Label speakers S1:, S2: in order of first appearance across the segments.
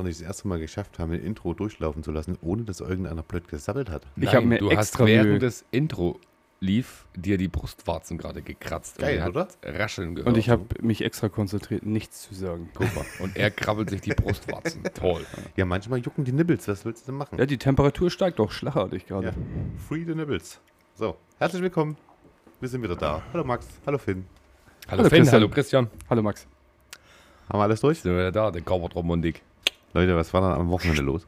S1: doch nicht das erste Mal geschafft haben, ein Intro durchlaufen zu lassen, ohne dass irgendeiner blöd gesabbelt hat.
S2: Ich
S3: Nein,
S2: hab mir
S3: du
S2: extra
S3: hast während
S2: Mühe-
S3: des Intro lief dir die Brustwarzen gerade gekratzt.
S1: Geil,
S3: und er
S1: oder?
S3: Rascheln gehört.
S2: Und ich habe mich extra konzentriert, nichts zu sagen.
S3: Guck mal. Und er krabbelt sich die Brustwarzen. Toll.
S1: Ja, manchmal jucken die Nippels, was willst du denn machen?
S2: Ja, die Temperatur steigt auch schlagartig gerade.
S1: Ja. Free the Nibbles. So, herzlich willkommen. Wir sind wieder da. Hallo Max, hallo Finn.
S3: Hallo,
S2: Hallo,
S3: Finn,
S2: Christian.
S3: hallo Christian.
S2: Hallo Max.
S1: Haben wir alles durch?
S3: Sind wir wieder da, der Gaubert Romundig.
S1: Leute, was war dann am Wochenende los?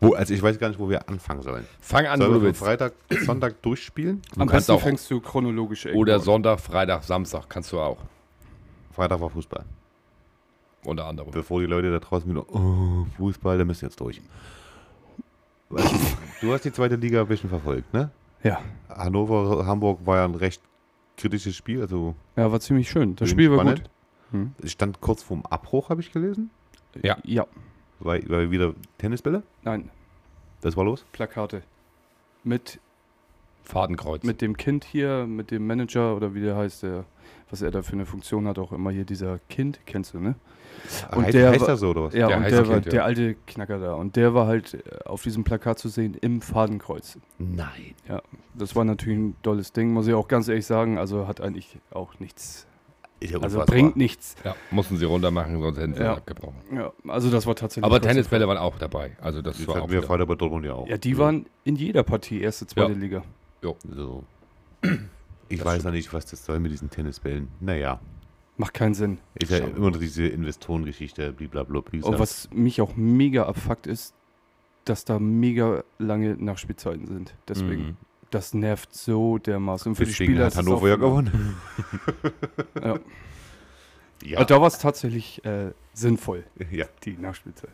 S1: Wo, also ich weiß gar nicht, wo wir anfangen sollen.
S3: Fang an, wo
S1: Sollen
S3: du
S1: wir
S3: willst.
S1: von Freitag, Sonntag durchspielen?
S2: Am
S3: kannst
S2: besten
S3: auch-
S2: fängst du chronologisch irgendwo
S3: Oder
S2: an.
S3: Sonntag, Freitag, Samstag. Kannst du auch.
S1: Freitag war Fußball.
S3: Unter anderem.
S1: Bevor die Leute da draußen wieder, oh, Fußball, da müssen wir jetzt durch. Du hast die zweite Liga ein bisschen verfolgt, ne?
S2: Ja.
S1: Hannover, Hamburg war ja ein recht kritisches Spiel, also
S2: ja, war ziemlich schön. Das Spiel war
S1: spannend.
S2: gut. Hm.
S1: es stand kurz vorm Abbruch, habe ich gelesen.
S3: Ja.
S2: Ja.
S1: Weil, weil wieder Tennisbälle,
S2: Nein,
S1: das war los.
S2: Plakate. Mit,
S3: Fadenkreuz.
S2: mit dem Kind hier, mit dem Manager oder wie der heißt, der, was er da für eine Funktion hat, auch immer hier dieser Kind, kennst du, ne? Und
S1: heißt,
S2: der
S1: heißt
S2: war-
S1: das so oder was?
S2: Ja,
S3: Der
S2: und der war
S3: Kind, ja.
S2: der alte Knacker da. Und der war halt äh, auf diesem Plakat zu sehen im Fadenkreuz.
S1: Nein.
S2: Das war natürlich ein tolles Ding, muss ich auch ganz ehrlich sagen. Also hat eigentlich auch nichts.
S1: Ist ja
S2: Also
S1: unfassbar.
S2: bringt nichts.
S3: ja, mussten sie runter machen, sonst hätten sie
S2: Ja.
S3: abgebrochen.
S2: Ja, also das war tatsächlich.
S3: Aber Tennisbälle waren auch dabei. Also das
S1: Das
S3: war auch
S1: hatten wir
S3: wieder.
S1: Freitag bei Dortmund ja auch.
S2: Ja, die waren in jeder Partie erste, zweite
S3: Ja.
S2: Liga.
S1: So. Ich
S3: Das
S1: weiß
S3: stimmt.
S1: ja nicht, was das soll mit diesen Tennisbällen. Naja,
S2: Macht keinen Sinn.
S1: ist ja
S3: Schau.
S1: immer noch diese Investorengeschichte, blablabla.
S2: Und was mich auch mega abfuckt ist, dass da mega lange Nachspielzeiten sind. Deswegen,
S3: Mhm.
S2: Das nervt so dermaßen. Und für die
S1: Deswegen
S2: Spieler
S1: hat Hannover ja gewonnen.
S2: Ja.
S1: Ja,
S2: Aber da war es tatsächlich äh, sinnvoll,
S1: ja.
S2: die Nachspielzeit.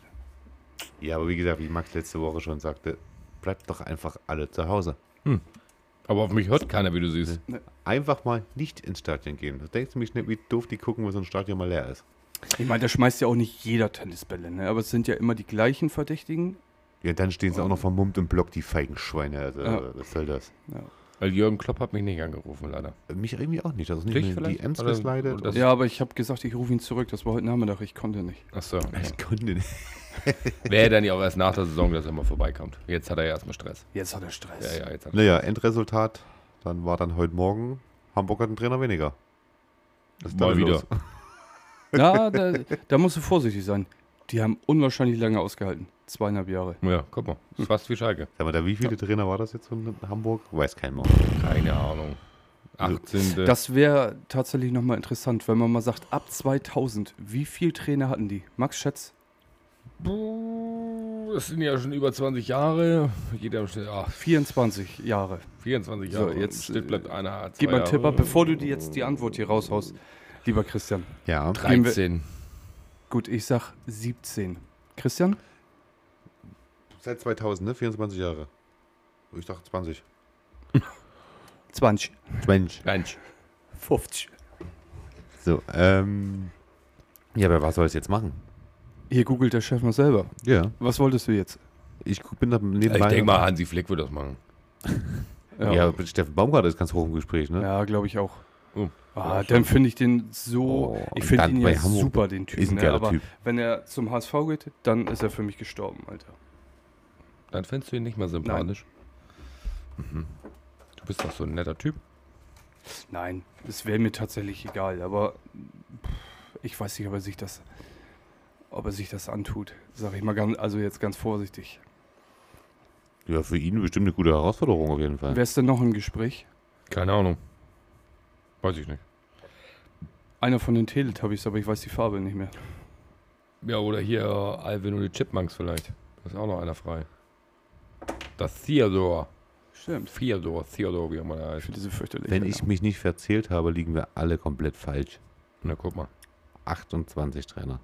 S1: ja, aber wie gesagt, wie Max letzte Woche schon sagte, bleibt doch einfach alle zu Hause.
S3: Aber auf mich hört keiner, wie du siehst.
S1: Einfach mal nicht ins Stadion gehen. Da denkst du mich nicht, wie doof die gucken, wenn so ein Stadion mal leer ist.
S2: Ich meine, da schmeißt ja auch nicht jeder Tennisbälle, ne? aber es sind ja immer die gleichen Verdächtigen.
S1: Ja, dann stehen sie auch noch vermummt im Block, die feigen Schweine. Also,
S2: Ja.
S1: was soll das?
S3: Weil Jürgen Klopp hat mich nicht angerufen, leider.
S1: Mich irgendwie auch nicht. Also nicht
S3: Dich
S1: mehr die
S3: vielleicht?
S1: Ems
S3: das-
S2: Ja, aber ich habe gesagt, ich rufe ihn zurück. Das war heute Nachmittag. Ich konnte nicht.
S3: Achso. Ja.
S1: Ich konnte nicht.
S3: Wäre dann ja auch erst nach der Saison, dass er mal vorbeikommt. Jetzt hat er ja erstmal Stress.
S2: Jetzt hat er Stress.
S3: Ja, ja, jetzt hat er
S1: Naja, Endresultat, dann war dann heute Morgen, Hamburg hat einen Trainer weniger. Was ist
S3: Mal
S1: da
S3: wieder.
S1: los?
S2: Ja, da, da musst du vorsichtig sein. Die haben unwahrscheinlich lange ausgehalten. Zweieinhalb Jahre.
S3: Ja, guck mal. Ist fast wie Schalke.
S1: Sag mal, da wie viele Trainer war das jetzt von Hamburg? Weiß kein mehr.
S3: Keine Ahnung. 18.
S2: Das wäre tatsächlich nochmal interessant, wenn man mal sagt, ab 2000, wie viele Trainer hatten die? Max Schätz?
S3: Buh, Das sind ja schon über 20 Jahre. Jeder ah,
S2: 24 Jahre.
S3: 24
S2: So,
S3: Jahre.
S2: jetzt,
S3: Still bleibt
S2: äh,
S3: einer. zwei
S2: Gib mal einen Tipp ab, bevor du dir jetzt die Antwort hier raushaust, lieber Christian.
S1: Ja.
S2: Gehen wir-
S3: 13.
S2: Gut, ich sag 17. Christian?
S1: Seit 2000, ne? 24 Jahre. Ich dachte 20.
S2: 20.
S1: Mensch.
S3: Mensch.
S2: 50.
S1: So, ähm. Ja, aber was soll ich jetzt machen?
S2: Hier googelt der Chef mal selber.
S1: Ja.
S2: Was wolltest du jetzt?
S1: Ich bin da nebenbei.
S3: Ich denke mal, Hansi Flick wird das machen.
S1: Ja, mit Steffen Baumgart ist ganz hoch im Gespräch, ne?
S2: Ja, glaube ich auch.
S3: Oh.
S2: Ah,
S3: Ja,
S2: dann finde ich den so.
S1: Oh,
S2: ich finde ihn ja
S1: Hamburg
S2: super, den
S1: ist
S2: Typen.
S1: ein
S2: Ne?
S1: geiler
S2: Aber
S1: Typ.
S2: wenn er zum HSV geht, dann ist er für mich gestorben, Alter.
S3: Dann findest du ihn nicht mehr sympathisch. Mhm. Du bist doch so ein netter Typ.
S2: Nein, es wäre mir tatsächlich egal, aber ich weiß nicht, ob er sich das, ob er sich das antut. Sag ich mal ganz, also jetzt ganz vorsichtig.
S1: Ja, für ihn bestimmt eine gute Herausforderung auf jeden Fall.
S2: Wer ist denn noch im Gespräch?
S3: Keine Ahnung. Weiß ich nicht.
S2: Einer von den Teletubbies, aber ich weiß die Farbe nicht mehr.
S3: Ja, oder hier Alvin und die Chipmunks vielleicht. Da ist auch noch einer frei. Das Theodor.
S2: Stimmt.
S3: Theodor, Theodor, wie auch immer der
S2: Für
S3: heißt.
S2: diese fürchterliche.
S1: Wenn ich mich nicht verzählt habe, liegen wir alle komplett falsch.
S3: Na, guck mal.
S1: 28 Trainer.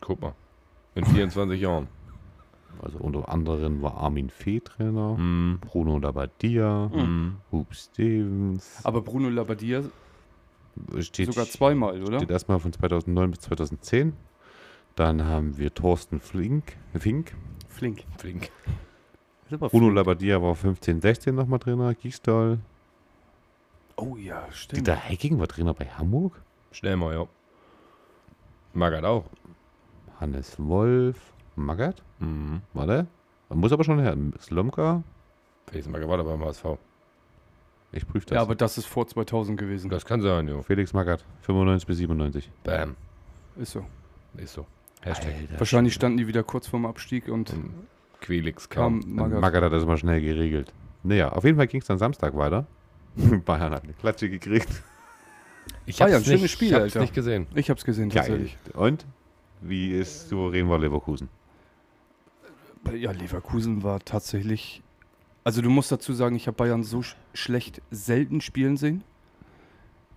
S3: Guck mal. In 24 Jahren.
S1: Also unter anderem war Armin Fee Trainer,
S3: Mhm.
S1: Bruno Labbadia,
S3: Mhm.
S1: Hub Stevens.
S2: aber Bruno Labbadia
S1: steht,
S2: sogar zweimal, oder?
S1: Steht erstmal von 2009 bis 2010. Dann haben wir Thorsten Flink, Fink.
S2: Flink.
S3: Flink.
S1: Bruno. Labbadia war 15, 16 nochmal Trainer. Giesdahl.
S2: Oh ja, stimmt.
S1: Dieter Hecking war Trainer bei Hamburg.
S3: Schnell mal, ja. Magath auch.
S1: Hannes Wolf, Magath,
S3: Mhm.
S1: warte. Muss aber schon her. Slomka,
S3: Felix Magath war da beim HSV.
S1: ich prüfe das.
S2: Ja, aber das ist vor 2000 gewesen.
S3: Das kann sein, jo.
S1: Felix Magath, 95 bis 97.
S3: Bam.
S2: Ist so.
S3: Ist so. Hashtag.
S1: Alter.
S2: Wahrscheinlich standen die wieder kurz vorm Abstieg und
S3: Und Quelix
S2: kam
S3: kam.
S2: Magath.
S1: Magath hat das mal schnell geregelt. Naja, auf jeden Fall ging es dann Samstag weiter. Bayern hat eine Klatsche gekriegt.
S3: Ich
S2: Bayern,
S3: hab's
S2: schönes
S3: nicht,
S2: Spiel,
S3: ich hab's
S2: Alter.
S3: nicht gesehen.
S2: Ich hab's gesehen tatsächlich.
S1: Und? Wie ist souverän war Leverkusen?
S2: Ja, Leverkusen war tatsächlich. Also du musst dazu sagen, ich habe Bayern so sch schlecht selten spielen sehen.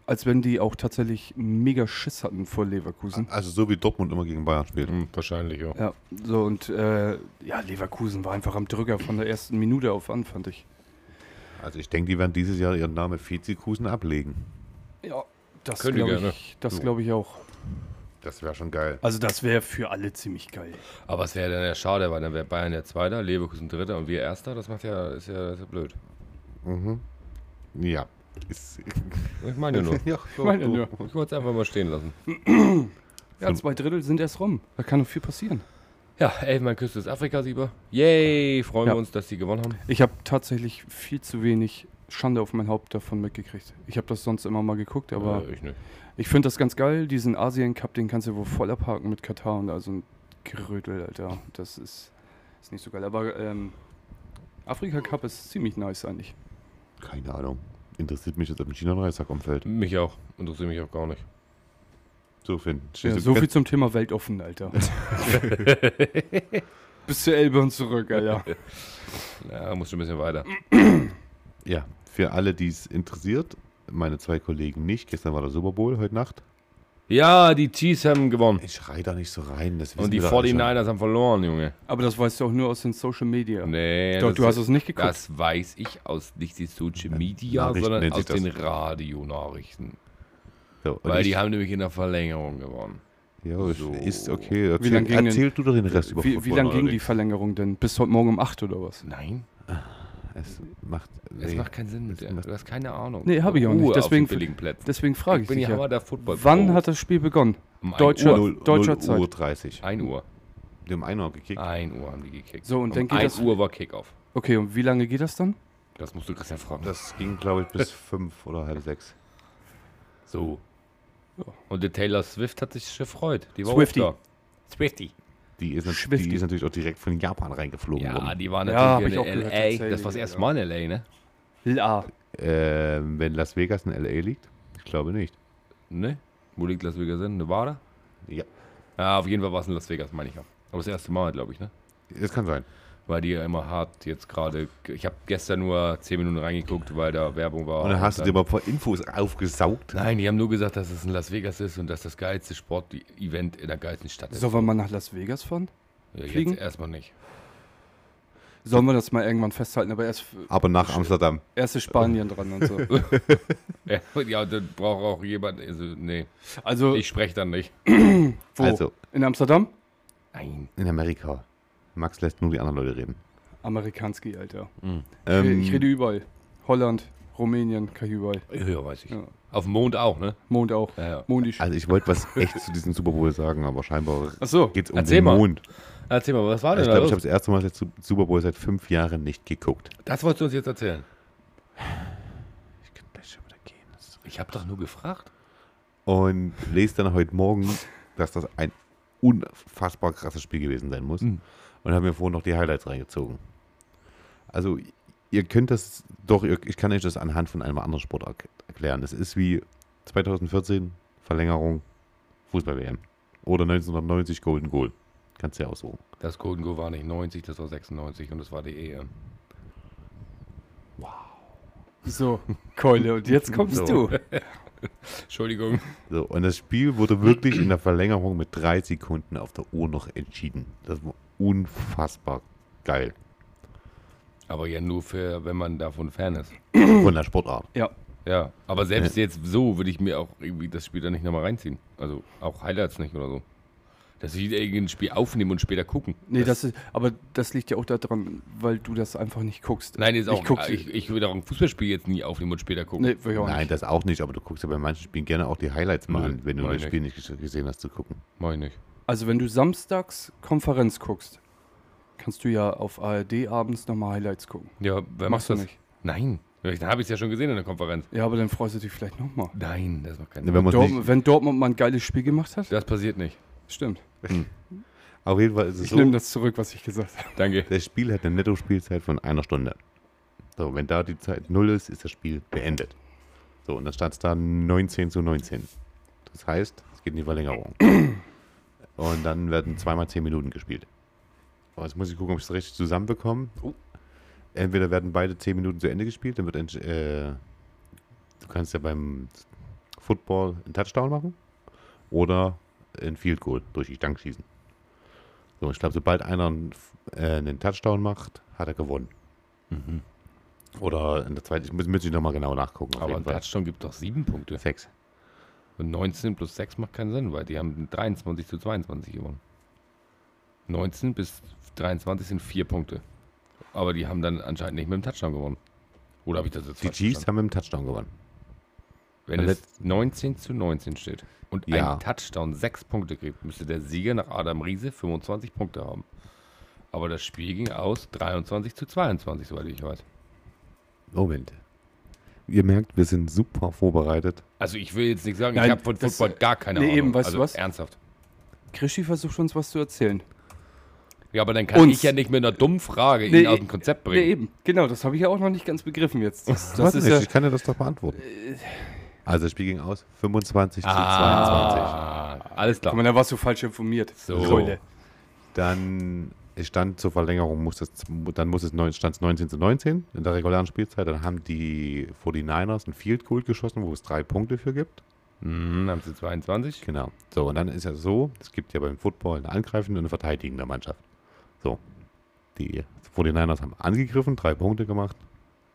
S2: Als wenn die auch tatsächlich mega Schiss hatten vor Leverkusen.
S1: Also so wie Dortmund immer gegen Bayern spielt.
S3: Hm, wahrscheinlich, ja.
S2: Ja, so und äh, ja, Leverkusen war einfach am Drücker von der ersten Minute auf an, fand ich.
S1: Also ich denke, die werden dieses Jahr ihren Namen Vizekusen ablegen.
S2: Ja, das glaube ich, das
S3: So.
S2: glaube ich auch.
S1: Das wäre schon geil.
S2: Also das wäre für alle ziemlich geil.
S3: Aber es wäre dann ja schade, weil dann wäre Bayern der Zweiter, Leverkusen Dritter und wir Erster. Das macht ja, ist ja, ist ja blöd.
S1: Mhm. Ja. Ist,
S3: Ich meine ja nur.
S1: ja, so,
S2: meine ja nur.
S3: Ich wollte es einfach mal stehen lassen.
S2: Ja, zwei Drittel sind erst rum. Da kann noch viel passieren.
S3: Ja, elfmal Küste ist Afrika-Sieger. Yay, freuen
S2: Ja.
S3: wir uns, dass die gewonnen haben.
S2: Ich habe tatsächlich viel zu wenig Schande auf mein Haupt davon mitgekriegt. Ich habe das sonst immer mal geguckt, aber
S3: äh, ich
S2: ich finde das ganz geil. Diesen Asien Cup, den kannst du wohl voll abhaken mit Katar und also ein Gerödel, Alter. Das ist, ist nicht so geil. Aber ähm, Afrika Cup ist ziemlich nice eigentlich.
S1: Keine Ahnung. Interessiert mich jetzt, ob ein China ein Reissack umfällt.
S3: Mich auch. Interessiert mich auch gar nicht.
S1: So, Finn.
S2: Ja, so viel zum Thema Weltoffen, Alter. Bis zur Elbe und zurück, Alter.
S3: Ja, muss schon ein bisschen weiter.
S1: Ja, für alle, die es interessiert, meine zwei Kollegen nicht. Gestern war der Super Bowl, heute Nacht.
S3: Ja, die Chiefs haben gewonnen.
S1: Ich schrei da nicht so rein. Das wissen
S3: Und die
S1: wir doch alle schon.
S3: 49ers haben verloren, Junge.
S2: Aber das weißt du auch nur aus den Social Media.
S3: Nee,
S2: Doch, du hast es nicht geguckt.
S3: Das weiß ich aus nicht die Social Media, sondern aus den. Radionachrichten.
S1: So,
S3: Weil die haben nämlich in der Verlängerung gewonnen.
S1: Ja,
S3: So.
S1: ist okay. Erzähl,
S2: Wie lang ging denn-
S1: erzähl du doch den Rest über
S2: Wie, wie lange ging die. Verlängerung denn? Bis heute Morgen um 8 oder was?
S3: Nein,
S1: Es macht.
S3: es
S1: nee.
S3: macht keinen Sinn mit
S1: Es
S3: dir. Du hast keine Ahnung.
S2: Nee, hab ich auch nicht. Deswegen-. Deswegen frage
S3: ich
S2: ich
S3: bin
S2: dich ja.
S3: der Football.
S2: Wann hat das Spiel begonnen?
S3: um
S2: Deutscher-
S3: Uhr.
S2: Deutscher
S1: null
S2: Zeit.
S1: Uhr 30.
S3: 1 Uhr.
S1: Die haben 1 Uhr gekickt.
S3: 1 Uhr haben die gekickt.
S2: So, und
S3: um
S2: dann geht
S3: 1
S2: das-
S3: Uhr war Kickoff.
S2: Okay, und wie lange geht das dann?
S3: Das musst du Christian fragen.
S1: Das ging, glaube ich, bis 5 oder halb 6.
S3: so.
S2: Ja.
S3: Und der Taylor Swift hat sich gefreut. Die war da. Swifty.
S1: Die ist, die ist natürlich auch direkt von Japan reingeflogen
S3: Ja,
S1: worden.
S3: die war
S2: Ja, hab
S3: natürlich
S2: ich auch
S3: in
S2: gehört,
S3: L.A.
S2: tatsächlich,
S3: Das war das erste
S2: ja.
S3: Mal in L.A., ne?
S2: La.
S1: Ähm, wenn Las Vegas in L.A. liegt? Ich glaube nicht.
S3: Ne? Wo liegt Las Vegas in? Nevada?
S1: Ja,
S3: Ja, auf jeden Fall war es in Las Vegas, meine ich auch. Aber das erste Mal, glaube ich, ne?
S1: das kann sein.
S3: Weil die ja immer hart jetzt gerade. Ich habe gestern nur 10 Minuten reingeguckt, weil da Werbung war.
S1: Und dann hast du dir
S3: dann-
S1: mal ein paar Infos aufgesaugt.
S3: Nein, die haben nur gesagt, dass es in Las Vegas ist und dass das geilste Sport-Event in der geilsten Stadt ist.
S2: Sollen wir mal nach Las Vegas fahren?
S3: ja,
S2: fliegen?
S3: jetzt erstmal nicht.
S2: Sollen wir das mal irgendwann festhalten? Aber erst,
S1: Aber nach Amsterdam.
S2: erst ist Spanien dran und so.
S3: Ja, ja dann braucht auch jemand. Also, nee,
S2: Also,
S3: ich spreche dann nicht.
S2: wo?
S1: Also,
S2: In Amsterdam?
S3: Nein.
S1: in Amerika. Max lässt nur die anderen Leute reden.
S2: Amerikanski, Alter.
S1: Ähm,
S2: ich rede überall. Holland, Rumänien, kann ich überall.
S3: Ja, weiß ich.
S2: Ja.
S3: Auf dem Mond auch, ne?
S2: Mond auch.
S3: Ja, ja.
S2: Mondisch.
S1: also ich wollte was echt zu diesem Super Bowl sagen, aber scheinbar
S2: Achso.
S1: geht es um
S3: Erzähl
S1: den
S3: mal.
S1: Mond.
S3: Erzähl mal, was war
S1: Also
S3: denn
S1: ich
S3: da
S1: glaube, ich habe das erste Mal seit Su- Super Bowl seit fünf Jahren nicht geguckt.
S3: Das wolltest du uns jetzt erzählen.
S1: Ich kann gleich schon wieder gehen.
S3: Ich habe doch nur gefragt.
S1: Und lese dann heute Morgen, dass das ein unfassbar krasses Spiel gewesen sein muss.
S3: Mhm.
S1: Und habe mir vorhin noch die Highlights reingezogen. Also, ihr könnt das doch, ich kann euch das anhand von einem anderen Sport erk- erklären. Das ist wie 2014 Verlängerung Fußball-WM. Oder 1990 Golden Goal. Kannst du ja aussuchen.
S3: Das Golden Goal war nicht 90, das war 96 und das war die EM.
S2: So, Keule. Und jetzt kommst
S1: So.
S2: du.
S3: Entschuldigung.
S1: So, und das Spiel wurde wirklich in der Verlängerung mit drei Sekunden auf der Uhr noch entschieden. Das war unfassbar geil.
S3: Aber ja nur für, wenn man davon Fan ist.
S1: Von der Sportart.
S2: Ja.
S3: Ja, aber selbst jetzt so würde ich mir auch irgendwie das Spiel dann nicht nochmal reinziehen. Also auch Highlights nicht oder so. Dass ich irgendein Spiel aufnehmen und später gucken.
S2: Nee, das ist, aber das liegt ja auch daran, weil du das einfach nicht guckst.
S3: Nein, ist auch,
S2: Ich
S3: ich, ich würde auch ein Fußballspiel jetzt nie aufnehmen und später gucken.
S2: Nee, will ich auch
S1: Nein,
S2: nicht.
S1: das auch nicht, aber du guckst ja bei manchen Spielen gerne auch die Highlights mal an, wenn du das Spiel nicht ges- gesehen hast zu gucken.
S3: Mach ich nicht.
S2: Also wenn du samstags Konferenz guckst, kannst du ja auf ARD abends nochmal Highlights gucken.
S3: Ja, wer
S2: Machst du
S3: das?
S2: nicht.
S3: Nein. Dann habe ich es ja schon gesehen in der Konferenz.
S2: Ja, aber dann freust du dich vielleicht nochmal.
S3: Nein, das macht keinen
S1: Ne,
S3: Sinn.
S1: wenn
S2: Dortmund, wenn Dortmund mal ein geiles Spiel gemacht hat?
S3: Das passiert nicht.
S2: Stimmt.
S1: auf jeden Fall ist es
S2: Ich
S1: so,
S2: nehme das zurück, was ich gesagt habe.
S3: Danke.
S1: das Spiel hat eine Netto-Spielzeit von einer Stunde. So, wenn da die Zeit null ist, ist das Spiel beendet. So, und dann stand es da 19 zu 19. Das heißt, es geht in die Verlängerung. Und dann werden zweimal 10 Minuten gespielt. Aber jetzt muss ich gucken, ob ich es richtig zusammenbekomme.
S3: Oh.
S1: Entweder werden beide 10 Minuten zu Ende gespielt, dann wird äh, du kannst ja beim Football einen Touchdown machen oder ein Field Goal durch die Stange schießen. So, ich glaube, sobald einer einen, äh, einen Touchdown macht, hat er gewonnen.
S3: Mhm.
S1: Oder in der zweiten, ich muss, müsste ich nochmal genau nachgucken.
S3: Aber ein. Touchdown gibt doch sieben Punkte.
S1: Sechs.
S3: Und 19 plus 6 macht keinen Sinn, weil die haben 23 zu 22 gewonnen. 19 bis 23 sind vier Punkte. Aber die haben dann anscheinend nicht mit dem Touchdown gewonnen. Oder habe ich das jetzt
S1: Die Chiefs haben mit dem Touchdown gewonnen.
S3: Wenn
S1: Letz-
S3: es 19 zu 19 steht und
S1: Ja.
S3: ein Touchdown sechs Punkte kriegt, müsste der Sieger nach Adam Riese 25 Punkte haben. Aber das Spiel ging aus 23 zu 22, soweit ich weiß.
S1: Moment. Ihr merkt, wir sind super vorbereitet.
S3: Also ich will jetzt nicht sagen,
S2: Nein,
S3: ich habe von
S2: das-
S3: Football gar keine
S2: nee,
S3: Ahnung.
S2: eben, weißt du
S3: also
S2: was?
S3: Ernsthaft.
S2: Krischi versucht uns was zu erzählen.
S3: Ja, aber dann kann
S2: Uns.
S3: ich ja nicht mit einer dummen Frage
S2: Nee,
S3: ihn aus dem Konzept
S2: Nee,
S3: bringen.
S2: eben. Genau, das habe ich ja auch noch nicht ganz begriffen jetzt. Das, das
S1: Warte
S2: ist
S1: nicht,
S2: ja,
S1: ich kann dir das doch beantworten. Also das Spiel ging aus 25 zu 22.
S3: Ah, alles klar.
S2: Guck mal, da warst du falsch informiert.
S3: So.
S2: Keule.
S1: Dann es stand zur Verlängerung, muss das, dann muss es neun- stand es 19 zu 19 in der regulären Spielzeit. Dann haben die 49ers ein Field Goal geschossen, wo es drei Punkte für gibt.
S3: Mhm, haben sie 22.
S1: Genau. So, und dann ist ja so, es gibt ja beim Football eine angreifende und eine verteidigende Mannschaft. So. Die 49ers haben angegriffen, drei Punkte gemacht,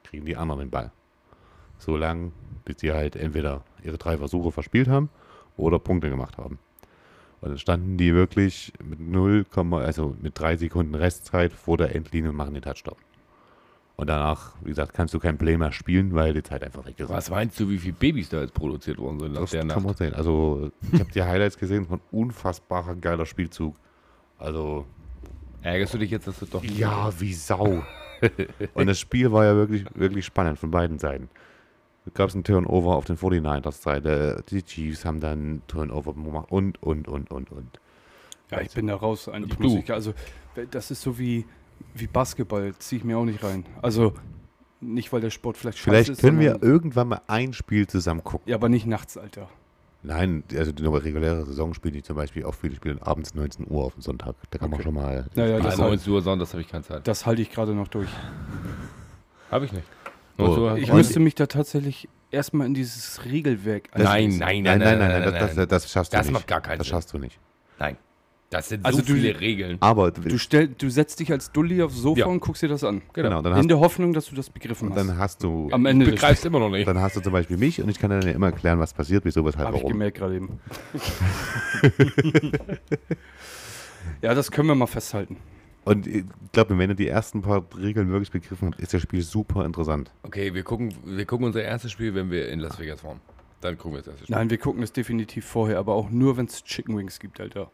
S1: kriegen die anderen den Ball. So lang, bis die halt entweder ihre drei Versuche verspielt haben oder Punkte gemacht haben. Und dann standen die wirklich mit 0, also mit drei Sekunden Restzeit vor der Endlinie und machen den Touchdown. Und danach, wie gesagt, kannst du kein Play mehr spielen, weil die Zeit einfach weg ist.
S3: Was meinst du, wie viele Babys da jetzt produziert worden sind nach
S1: Das
S3: der
S1: kann
S3: Nacht?
S1: man sehen. Also, ich habe die Highlights gesehen von unfassbarer geiler Spielzug. Also,
S3: Ärgerst du dich jetzt, dass du doch nicht
S1: ja, wie Sau. Und das Spiel war ja wirklich, wirklich spannend von beiden Seiten. Da gab es einen Turnover auf den 49ers Seite. Die Chiefs haben dann Turnover gemacht und, und, und, und, und.
S2: Ja, ich bin da raus. Eigentlich muss ich, also, das ist so wie, wie Basketball, ziehe ich mir auch nicht rein. Also, nicht, weil der Sport vielleicht scheiße
S1: Vielleicht
S2: ist.
S1: können wir irgendwann mal ein Spiel zusammen gucken.
S2: Ja, aber nicht nachts, Alter.
S1: Nein, also die reguläre Saison spielen die zum Beispiel auch viele spielen abends 19 Uhr auf dem Sonntag. Da kann man
S2: Okay.
S1: schon mal.
S2: Ja, ja,
S3: Ah,
S2: das,
S3: 19 Uhr Sonntags habe ich keine Zeit.
S2: das halte ich gerade noch durch.
S3: Habe ich nicht.
S1: Oh.
S3: 19 Uhr-
S2: Ich müsste mich da tatsächlich erstmal in dieses Regelwerk
S3: Nein, nein,
S1: Nein, nein, nein,
S3: nein,
S1: das, das,
S3: nein.
S1: das schaffst du
S3: Das
S1: nicht.
S3: macht gar keinen
S1: Das
S3: Sinn.
S1: schaffst du nicht.
S3: Nein. Das sind
S2: Also
S3: so
S2: du-
S3: viele Regeln.
S1: Aber
S2: Du, stell, du setzt dich als Dulli aufs Sofa
S3: Ja.
S2: und guckst dir das an.
S1: genau, dann
S2: In der Hoffnung, dass du das begriffen hast.
S1: dann hast du
S2: Am
S3: Du
S2: Ende des
S3: begreifst immer noch nicht.
S1: dann hast du zum Beispiel mich und ich kann dir dann ja immer erklären, was passiert, wieso, weshalb,
S2: ich
S1: warum.
S2: gemerkt gerade eben. ja, das können wir mal festhalten.
S1: Und ich glaube, wenn ihr die ersten paar Regeln wirklich begriffen habt, ist das Spiel super interessant.
S3: Okay, wir gucken, wir gucken unser erstes Spiel, wenn wir in Las Vegas fahren. Dann gucken wir das erste Spiel.
S2: Nein, wir gucken es definitiv vorher, aber auch nur, wenn es Chicken Wings gibt, Alter.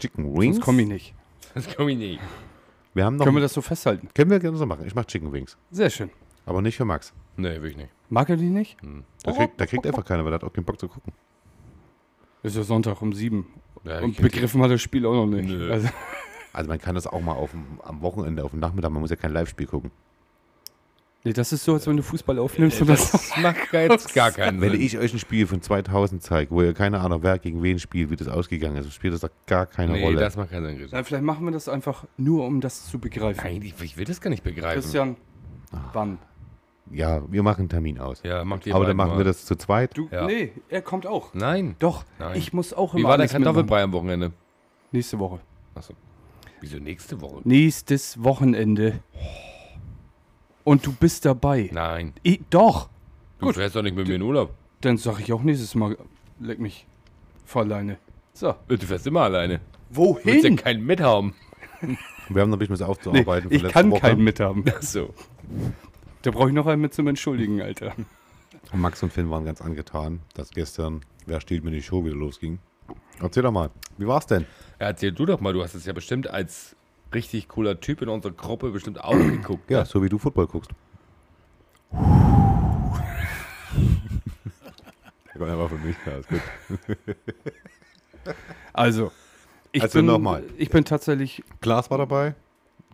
S1: Chicken Wings?
S2: Sonst komme ich nicht.
S3: Das komme ich nicht.
S1: Wir haben noch.
S2: Können wir das so festhalten?
S1: können wir gerne so machen. Ich mache Chicken Wings.
S2: Sehr schön.
S1: Aber nicht für Max.
S3: Nee, will ich nicht.
S2: Mag er die nicht?
S3: Hm.
S1: Da kriegt, da kriegt einfach keiner, weil er hat auch keinen Bock zu gucken.
S2: Ist ja Sonntag um sieben.
S3: Ja,
S2: Und
S3: ich-
S2: begriffen hat das Spiel auch noch nicht.
S3: Nö.
S2: Also,
S1: Also man kann das auch mal auf am Wochenende, auf dem Nachmittag, man muss ja kein Live-Spiel gucken.
S2: nee, das ist so, als wenn du Fußball aufnimmst und das.
S3: Das macht jetzt gar keinen
S1: Wenn
S3: Sinn.
S1: ich euch ein Spiel von 2000 zeige, wo ihr keine Ahnung, wer gegen wen spielt, wie das ausgegangen ist, spielt das doch gar keine
S3: nee,
S1: Rolle.
S3: das macht keinen Sinn.
S2: Nein, vielleicht machen wir das einfach nur, um das zu begreifen.
S3: Nein, ich, ich will das gar nicht begreifen.
S2: Christian, wann?
S1: ja, wir machen einen Termin aus.
S3: Ja, macht ihr
S1: Aber dann machen
S3: mal.
S1: wir das zu zweit.
S2: Du,
S3: Ja.
S2: Nee, er kommt auch.
S3: Nein.
S2: Doch,
S3: Nein.
S2: ich muss auch
S3: Wie
S2: immer
S3: war der. Kartoffelbrei am Wochenende?
S2: Nächste Woche.
S3: Achso. Wieso nächste Woche?
S2: Nächstes Wochenende. Und du bist dabei.
S3: Nein.
S2: Ich, doch.
S3: Du
S2: Gut.
S3: fährst doch nicht mit mir in Urlaub.
S2: Dann sag ich auch nächstes Mal, leck mich vor alleine. So.
S3: Du fährst immer alleine. Du willst ja
S2: Wohin?
S3: keinen mithaben.
S1: Wir haben noch ein bisschen was
S2: Nee,
S1: aufzuarbeiten
S2: ich
S1: von
S2: kann
S1: Woche.
S2: keinen mithaben.
S3: Achso.
S2: Da brauche ich noch einen mit zum Entschuldigen, Alter.
S1: Max und Finn waren ganz angetan, dass gestern Wer stiehlt mir die Show wieder losging. Erzähl doch mal, wie war's denn?
S3: Erzähl du doch mal, du hast es ja bestimmt als richtig cooler Typ in unserer Gruppe bestimmt auch geguckt.
S1: Ja,
S3: ne?
S1: so wie du Football guckst. Der kommt einfach für mich, ja, ist gut.
S2: Also, ich
S1: Also
S2: bin
S1: nochmal.
S2: Ich bin tatsächlich,
S1: Klaas war dabei.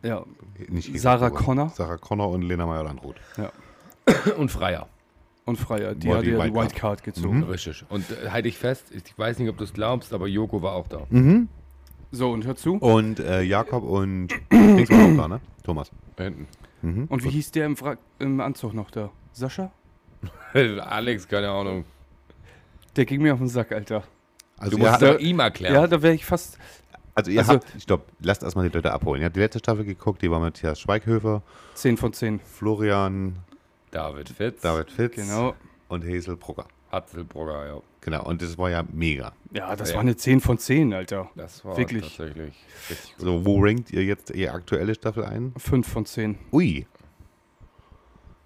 S2: ja,
S1: Nicht
S2: Sarah
S1: aber
S2: Connor.
S1: Sarah Connor und Lena Meyer-Landrut.
S3: Und Freier.
S2: und Freier, die
S1: Boah,
S2: hat
S1: die
S2: ja die
S1: Wildcard.
S2: Wildcard gezogen.
S1: Mhm.
S3: Richtig. Und äh, halt dich fest, ich weiß nicht, ob du es glaubst, aber Joko war auch da.
S1: Mhm.
S2: So, und hör zu.
S1: Und äh, Jakob und Dings auch da, ne? Thomas.
S3: Da hinten.
S1: Mhm.
S2: Und wie hieß der im, im Anzug noch da? Sascha?
S3: Alex, keine Ahnung.
S2: Der ging mir auf den Sack, Alter.
S1: Also
S3: Du musst doch ihm erklären.
S2: Ja, da wäre ich fast.
S1: also ihr
S2: also-
S1: habt, stopp, lasst erstmal die Leute abholen. Ihr habt die letzte Staffel geguckt, die war mit Matthias Schweighöfer,
S2: 10 von 10.
S1: Florian,
S3: David Fitz.
S1: David Fitz
S2: Genau.
S1: und Hazel Brugger.
S3: Hatzelbrugger, ja.
S1: Genau, und das war ja mega.
S2: Ja, das
S3: Ja.
S2: war eine 10 von 10, Alter.
S3: Das war
S2: Wirklich.
S3: tatsächlich richtig gut.
S1: So, wo rankt ihr jetzt ihr aktuelle Staffel ein?
S2: 5 von 10.
S1: Ui.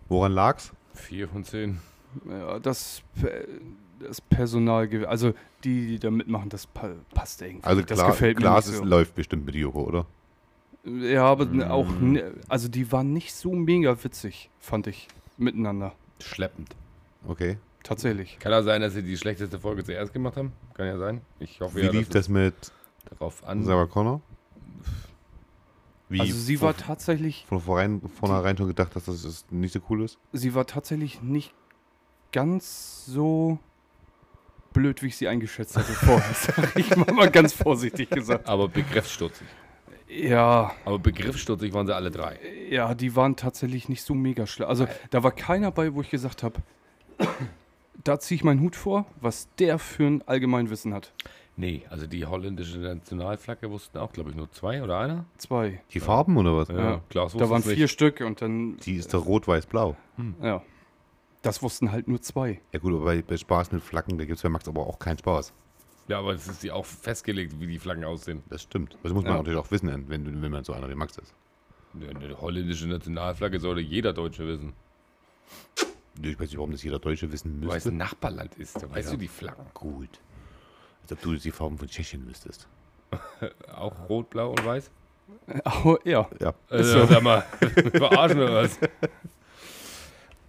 S1: Woran lag's?
S3: Vier von zehn.
S2: Ja, das, das Personal, also die, die da mitmachen, das pa passt irgendwie.
S1: Also
S2: das
S1: klar,
S2: gefällt mir
S1: Klaas
S2: nicht
S1: ist,
S2: so.
S1: läuft bestimmt mit Joko, oder?
S2: Ja, aber n- auch,
S3: Mm.
S2: n- also die waren nicht so mega witzig, fand ich, miteinander.
S3: Schleppend.
S1: Okay.
S2: Tatsächlich.
S3: Kann ja sein, dass sie die schlechteste Folge zuerst gemacht haben. Kann ja sein. Ich hoffe
S1: Wie
S3: ja,
S1: lief das mit
S3: darauf an.
S1: Sarah Connor? Wie
S2: also sie war tatsächlich,
S1: von vornherein, vornherein schon gedacht, dass das nicht so cool ist?
S2: sie war tatsächlich nicht ganz so blöd, wie ich sie eingeschätzt hatte vorher, sag ich mal, mal ganz vorsichtig gesagt.
S3: Aber begriffsstutzig.
S2: Ja,
S3: Aber begriffsstutzig waren sie alle drei.
S2: ja, die waren tatsächlich nicht so mega schlecht. Also da war keiner bei, wo ich gesagt habe, da ziehe ich meinen Hut vor, was der für ein Allgemeinwissen hat.
S3: Nee, also die holländische Nationalflagge wussten auch, glaube ich, nur zwei oder einer.
S2: Zwei.
S1: Die Farben oder was?
S3: Ja,
S2: Ja.
S3: Klaus
S2: Da waren
S3: nicht.
S2: vier Stück und dann,
S1: Die ist doch rot-weiß-blau.
S2: ja. Das wussten halt nur zwei.
S1: Ja gut, aber bei, bei Spaß mit Flaggen, da gibt es bei Max aber auch keinen Spaß.
S3: Ja, aber es ist ja auch festgelegt, wie die Flaggen aussehen.
S1: Das stimmt. Das muss man
S2: Ja.
S1: natürlich auch wissen, wenn, wenn man so einer wie Max ist.
S3: Eine eine holländische Nationalflagge sollte jeder Deutsche wissen.
S1: Ich weiß nicht, warum das jeder Deutsche wissen
S3: Weil es
S1: müsste.
S3: ein Nachbarland ist, da weißt
S1: Ja.
S3: du die Flaggen.
S1: Gut. Als ob du die Farben von Tschechien wüsstest.
S3: Auch rot, blau und weiß?
S2: Oh, ja.
S1: Ja.
S3: Also, sag mal, verarschen wir was?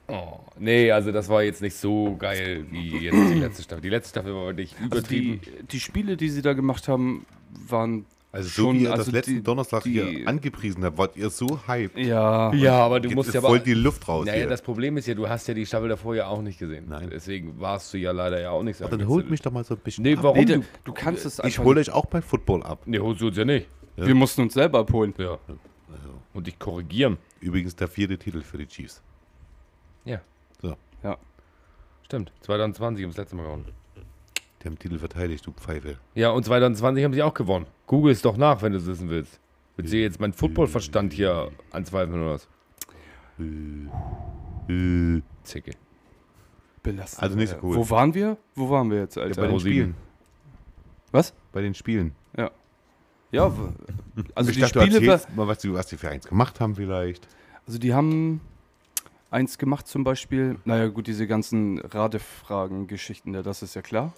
S3: Oh, nee, also das war jetzt nicht so geil wie jetzt die letzte Staffel. Die letzte Staffel war wirklich
S2: Also
S3: übertrieben.
S2: die, die Spiele, die sie da gemacht haben, waren
S1: Also so
S2: schon,
S1: wie ihr das
S2: also
S1: letzten
S2: die-
S1: Donnerstag
S2: die-
S1: hier angepriesen habt, wart ihr so hyped.
S2: ja,
S3: ja, aber du musst ja
S1: voll
S3: aber-
S1: die Luft raus
S3: Naja,
S1: hier.
S3: das Problem ist ja, du hast ja die Staffel davor ja auch nicht gesehen.
S1: Nein.
S3: Deswegen warst du ja leider ja auch nicht so.
S1: Ach, dann holt mich doch mal so ein bisschen
S3: Nee,
S1: ab.
S3: warum?
S2: Nee,
S3: du,
S2: du, kannst es
S1: Ich hole euch auch bei Football ab.
S3: nee, holst du uns ja nicht.
S2: Wir mussten uns selber abholen.
S3: Ja.
S1: Also,
S3: Und dich korrigieren.
S1: übrigens der vierte Titel für die Chiefs.
S3: Ja.
S1: So,
S2: Ja.
S3: Stimmt. 2020 haben das letzte Mal gewonnen.
S1: Die haben den Titel verteidigt, du Pfeife.
S3: Ja, und 2020 haben sie auch gewonnen. Google es doch nach, wenn du es wissen willst. Willst du jetzt meinen Footballverstand hier anzweifeln oder was?
S1: Äh,
S3: Zicke.
S2: Belastend.
S1: Also nicht so
S2: Ja.
S1: cool.
S2: Wo waren wir? Wo waren wir jetzt,
S1: ja,
S2: Alter?
S1: bei den. Spielen.
S2: Was?
S1: Bei den Spielen.
S2: Ja, w- also
S1: ich
S2: die
S1: dachte,
S2: Spiele,
S1: du erzählst mal, was, die, was die für eins gemacht haben vielleicht.
S2: also die haben eins gemacht zum Beispiel, naja gut, diese ganzen Radefragen-Geschichten, ja, das ist ja klar.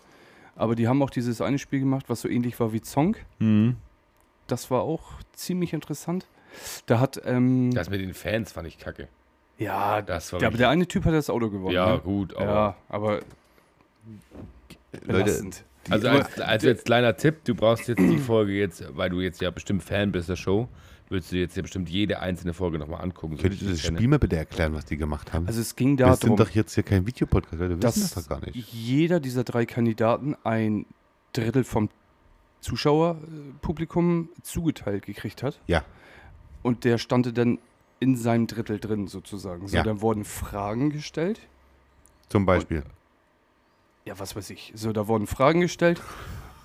S2: Aber die haben auch dieses eine Spiel gemacht, was so ähnlich war wie Zong. Das war auch ziemlich interessant. Da hat, ähm,
S3: Das mit den Fans fand ich kacke.
S2: ja,
S3: Das war
S2: der, aber der eine Typ hat das Auto gewonnen.
S3: Ja,
S2: ne?
S3: gut, aber.
S2: ja, aber
S1: Leute,
S2: belastend.
S3: Also als, als jetzt kleiner Tipp, du brauchst jetzt die Folge jetzt, weil du jetzt ja bestimmt Fan bist der Show, willst du jetzt ja bestimmt jede einzelne Folge nochmal angucken. so
S1: ihr
S3: ich
S1: das
S3: kenne.
S1: Spiel mal bitte erklären, was die gemacht haben?
S2: also es ging
S1: wir
S2: darum,
S1: sind doch jetzt hier kein Videopodcast, wir wissen das
S2: dass
S1: doch gar nicht.
S2: jeder dieser drei Kandidaten ein Drittel vom Zuschauerpublikum zugeteilt gekriegt hat.
S1: Ja.
S2: Und der stand dann in seinem Drittel drin sozusagen. So,
S1: Ja.
S2: dann wurden Fragen gestellt.
S1: Zum Beispiel.
S2: Ja, was weiß ich. So, da wurden Fragen gestellt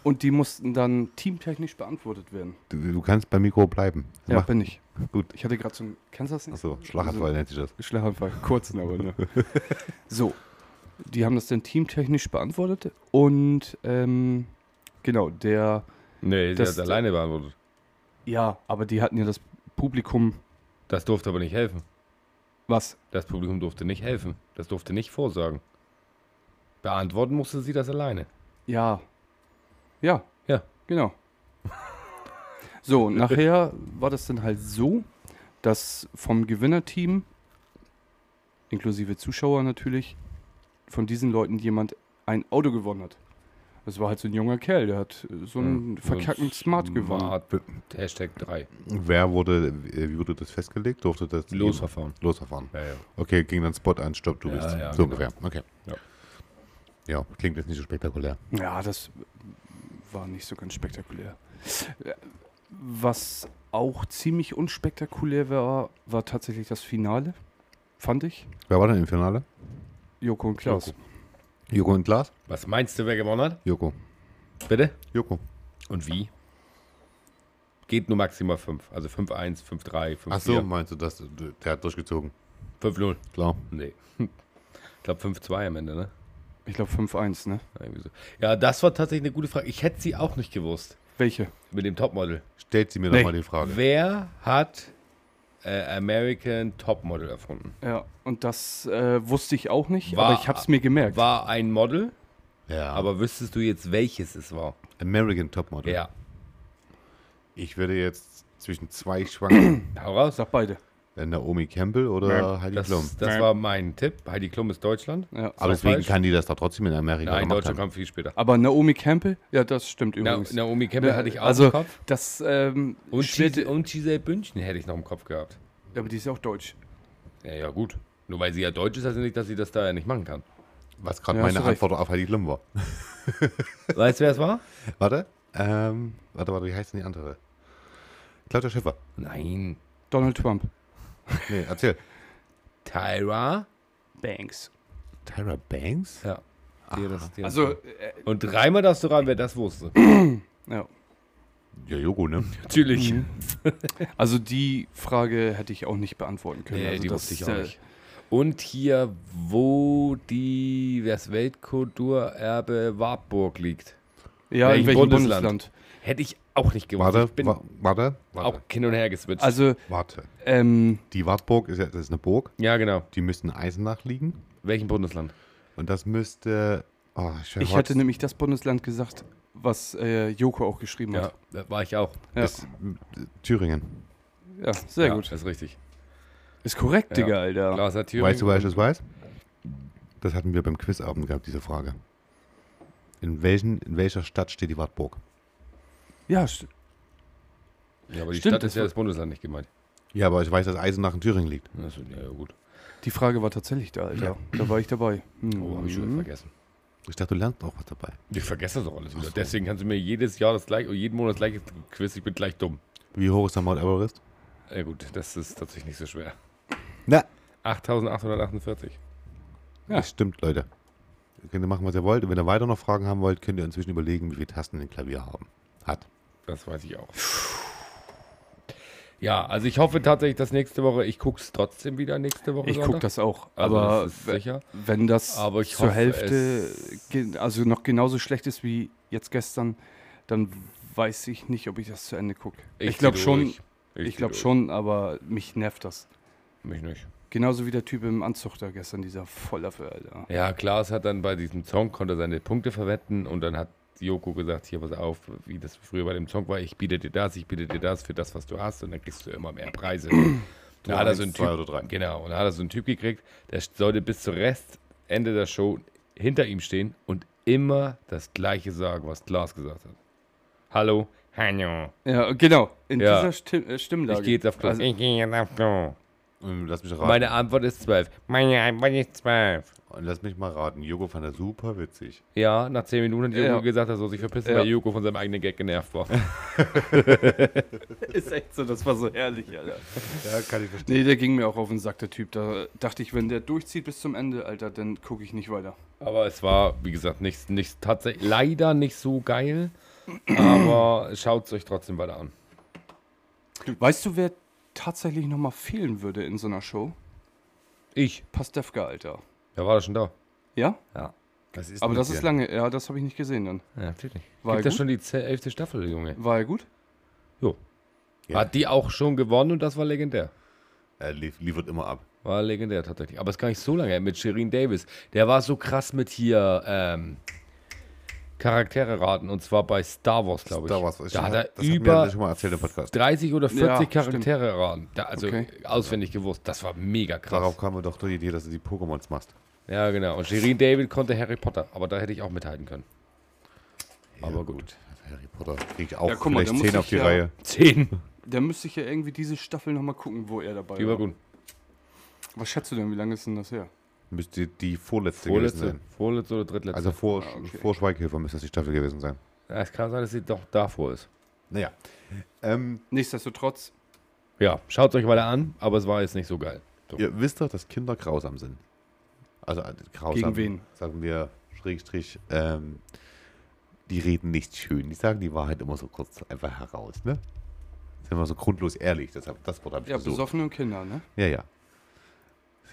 S2: und die mussten dann teamtechnisch beantwortet werden.
S1: Du, du kannst beim Mikro bleiben.
S2: Ja,
S1: Mach-
S2: bin ich.
S1: Gut.
S2: Ich hatte gerade so ein. Kennst du das nicht?
S1: Achso, Schlaganfall nennt sich das.
S2: Schlaganfall, kurzen aber, ne? so, die haben das dann teamtechnisch beantwortet und ähm, genau, der,
S3: Nee, sie
S2: Das-
S3: hat alleine beantwortet.
S2: ja, aber die hatten ja das Publikum,
S3: Das durfte aber nicht helfen.
S2: was?
S3: Das Publikum durfte nicht helfen. Das durfte nicht vorsagen. Beantworten musste sie das alleine.
S2: Ja. Ja.
S3: Ja.
S2: Genau. So, und nachher war das dann halt so, dass vom Gewinnerteam, inklusive Zuschauer natürlich, von diesen Leuten jemand ein Auto gewonnen hat. Das war halt so ein junger Kerl, der hat äh, so einen verkackten Smart gewonnen.
S3: Smart. Hashtag 3.
S1: Wer wurde, wie wurde das festgelegt? Durfte das
S3: Losverfahren.
S1: Losverfahren.
S3: Ja, ja.
S1: Okay, ging dann Spot an, Stopp, du
S3: Ja,
S1: bist.
S3: ja,
S1: so
S3: genau.
S1: ungefähr. Okay.
S3: Ja.
S1: Ja, klingt jetzt nicht so spektakulär.
S2: Ja, das war nicht so ganz spektakulär. Was auch ziemlich unspektakulär war, war tatsächlich das Finale, fand ich.
S1: Wer war denn im Finale?
S2: Joko und Klaus.
S3: Joko.
S1: Joko und Klaas?
S3: Was meinst du, wer gewonnen hat?
S1: Joko.
S3: Bitte?
S1: Joko.
S3: Und wie? Geht nur maximal 5. Also 5-1, 5-3, 5-4.
S1: Ach so, meinst du, dass der hat durchgezogen?
S3: 5-0.
S1: Klar.
S3: Nee. Ich glaube 5-2 am Ende, ne?
S2: Ich glaube 5-1, ne?
S3: Ja, das war tatsächlich eine gute Frage. Ich hätte sie auch nicht gewusst.
S2: Welche?
S3: Mit dem Topmodel.
S1: Stellt sie mir
S2: Nee.
S1: doch mal die Frage.
S3: Wer hat äh, American Topmodel erfunden?
S2: Ja, und das äh, wusste ich auch nicht,
S3: War-
S2: aber ich habe es mir gemerkt.
S3: War ein Model,
S1: Ja,
S3: aber wüsstest du jetzt, welches es war?
S1: American Topmodel.
S3: Ja.
S1: Ich würde jetzt zwischen zwei schwanken.
S3: Hau raus.
S2: Sag beide.
S1: Naomi Campbell oder Heidi
S3: Das,
S1: Klum.
S3: das war mein Tipp. Heidi Klum ist Deutschland.
S2: Ja.
S1: Aber deswegen
S3: falsch?
S1: kann die das da trotzdem in Amerika
S3: Nein,
S1: gemacht
S3: Deutschland
S1: haben.
S3: kam viel später.
S2: Aber Naomi Campbell? Ja, das stimmt
S3: Na,
S2: übrigens.
S3: Naomi Campbell
S2: Ja,
S3: hatte ich auch
S2: also-
S3: im Kopf.
S2: Das, ähm,
S3: Und, Giselle, und Giselle Bündchen hätte ich noch im Kopf gehabt.
S2: Ja, aber die ist ja auch deutsch.
S3: Ja, ja, gut. Nur weil sie ja deutsch ist, heißt ja nicht, dass sie das da ja nicht machen kann.
S1: Was gerade
S2: Ja,
S1: meine
S2: du recht.
S1: Antwort auf Heidi Klum war.
S3: Weißt du, wer es war?
S1: Warte. Ähm, warte, warte, wie heißt denn die andere? Claudia Schiffer.
S3: Nein.
S2: Donald Trump.
S1: Nee, erzähl.
S3: Tyra.
S2: Banks.
S1: Tyra Banks?
S3: Ja. Die, das, die
S2: Also, äh,
S3: und dreimal darfst du ran, wer das wusste.
S2: ja.
S1: Ja, Joko, ne?
S3: Natürlich.
S2: Mhm. Also die Frage hätte ich auch nicht beantworten können.
S3: Nee,
S2: also
S3: die
S2: das,
S3: wusste ich auch
S2: äh,
S3: nicht. Und hier, wo die, das Weltkulturerbe Wartburg liegt.
S2: Ja, in
S3: Welchem
S2: welchem
S3: Bundesland?
S2: Bundesland?
S3: Hätte ich auch nicht gewusst.
S1: Warte,
S3: ich bin
S1: wa warte,
S3: auch hin und her geswitcht.
S2: Also,
S1: warte.
S2: ähm,
S1: Die Wartburg ist ja, das ist eine Burg.
S3: ja, genau.
S1: Die müsste in Eisenach liegen.
S3: Welchem Bundesland?
S1: Und das müsste. Oh, ich
S2: ich hätte nämlich das Bundesland gesagt, was äh, Joko auch geschrieben
S3: Ja,
S2: hat.
S3: da war ich auch.
S2: Ja,
S1: das, Thüringen.
S2: ja sehr
S3: ja,
S2: gut.
S3: Das ist richtig.
S2: Ist korrekt,
S3: Ja.
S2: Digga, Alter.
S3: Hat Thüringen.
S1: Weißt du, wer ich das weiß? Das hatten wir beim Quizabend gehabt, diese Frage. In, welchen, in welcher Stadt steht die Wartburg?
S2: Ja, st-
S3: Ja, aber die
S2: Stimmt,
S3: Stadt
S2: das
S3: ist ja das Bundesland nicht gemeint.
S1: Ja, aber ich weiß, dass Eisenach in Thüringen liegt.
S3: Das, ja, ja, gut.
S2: die Frage war tatsächlich da, Alter. Da war ich dabei.
S3: Oh, habe ich schon
S2: Mhm.
S3: vergessen.
S1: Ich dachte, du lernst auch was dabei.
S3: Ich vergesse das auch alles wieder. Deswegen kannst du mir jedes Jahr das gleiche, oder jeden Monat das gleiche Quiz. Ich bin gleich dumm.
S1: Wie hoch ist der Mount Everest?
S3: Ja gut, das ist tatsächlich nicht so schwer.
S1: Na,
S3: 8848.
S2: Ja.
S1: das stimmt, Leute. Könnt ihr machen, was ihr wollt. Und wenn ihr weiter noch Fragen haben wollt, könnt ihr inzwischen überlegen, wie viele Tasten ein Klavier haben. Hat.
S3: Das weiß ich auch. Ja, also ich hoffe tatsächlich, dass nächste Woche, ich gucke es trotzdem wieder nächste Woche.
S2: Ich gucke das auch.
S3: Also
S2: aber
S3: das sicher.
S2: wenn das
S3: Aber ich
S2: zur
S3: hoffe,
S2: Hälfte, also noch genauso schlecht ist wie jetzt gestern, dann weiß ich nicht, ob ich das zu Ende gucke. Ich, glaube
S3: zieh
S2: schon, ich,
S3: zieh
S2: glaube schon, aber mich nervt das.
S3: Mich nicht.
S2: Genauso wie der Typ im Anzug da gestern, dieser Vollaffe, Alter.
S3: Ja, Klaas hat dann bei diesem Song, konnte er seine Punkte verwetten und dann hat Joko gesagt, hier pass auf, wie das früher bei dem Song war, ich biete dir das, ich biete dir das für das, was du hast und dann kriegst du immer mehr Preise. da hat er so einen Typ,
S1: oder drei.
S3: Genau, und da hat er so einen Typ gekriegt, der sollte bis zum Rest, Ende der Show, hinter ihm stehen und immer das Gleiche sagen, was Klaas gesagt hat. Hallo, Hallo.
S2: Ja, genau. In
S3: Ja.
S2: dieser Stimm äh, Stimmlage.
S3: Ich gehe jetzt auf Klo.
S2: Also,
S3: ich gehe jetzt auf Klo.
S1: Und lass mich raten.
S3: Meine Antwort ist 12. Meine Antwort ist 12.
S1: Und lass mich mal raten. Joko fand das super witzig.
S3: Ja, nach 10 Minuten hat Joko
S2: Ja.
S3: gesagt, er soll sich verpissen,
S2: Ja.
S3: weil Joko von seinem eigenen Gag genervt war.
S2: ist echt so, das war so herrlich, Alter.
S1: Ja, kann ich verstehen.
S2: Nee, der ging mir auch auf den Sack, der Typ. Da dachte ich, wenn der durchzieht bis zum Ende, Alter, dann gucke ich nicht weiter.
S3: Aber es war, wie gesagt, nicht, nicht tatsächlich, leider nicht so geil. Aber schaut es euch trotzdem weiter an.
S2: Weißt du, wer tatsächlich nochmal fehlen würde in so einer Show?
S3: Ich.
S2: Pastewka, Alter.
S3: Ja, war das schon da?
S2: Ja?
S3: Ja.
S1: Das ist
S2: Aber das ist lange, ja, das habe ich nicht gesehen dann.
S3: Ja, natürlich.
S2: War
S3: Gibt
S2: er
S3: ja schon die elfte Staffel, Junge.
S2: War er gut?
S3: Jo.
S1: Ja.
S3: Hat die auch schon gewonnen und das war legendär.
S1: Er lief, liefert immer ab.
S3: War legendär tatsächlich. Aber es ist gar nicht so lange. Mit Shirin Davis. Der war so krass mit hier, ähm, Charaktere raten und zwar bei Star Wars, glaube ich.
S1: Star Wars.
S3: Da hat er
S1: das
S3: über
S1: schon mal erzählt im Podcast.
S3: 30 oder 40
S2: Ja,
S3: Charaktere erraten. Da, also
S2: Okay.
S3: auswendig gewusst. Das war mega krass.
S1: Darauf kam mir doch die Idee, dass du die Pokémons machst.
S3: Ja, genau. Und Shirin David konnte Harry Potter, aber da hätte ich auch mithalten können. Aber gut.
S1: Harry Potter krieg ich auch
S2: Ja, mal,
S1: vielleicht
S2: da muss
S1: 10 auf
S2: ich
S1: die
S2: ja-
S1: Reihe.
S3: 10.
S2: Da müsste ich ja irgendwie diese Staffel nochmal gucken, wo er dabei
S3: Die war
S2: war.
S3: gut.
S2: Was schätzt du denn, wie lange ist denn das her?
S1: Müsste die vorletzte,
S3: Vorletzte,
S1: gewesen
S3: vorletzte oder drittletzte.
S1: sein. Also vor,
S2: Ah, okay.
S1: vor Schweighöfer müsste das die Staffel gewesen sein.
S3: ja, es kann sein, dass sie doch davor ist.
S1: Naja. Ähm,
S2: Nichtsdestotrotz,
S3: Ja, schaut euch weiter an, aber es war jetzt nicht so geil. So.
S1: ihr wisst doch, dass Kinder grausam sind. Also äh, grausam.
S2: Gegen wen?
S1: Sagen wir, Schrägstrich, ähm, die reden nicht schön. Die sagen die Wahrheit immer so kurz einfach heraus, ne? Sind wir so grundlos ehrlich. Deshalb, das Wort habe ich
S2: ja,
S1: gesucht.
S2: besoffene Kinder, ne?
S1: Ja, ja.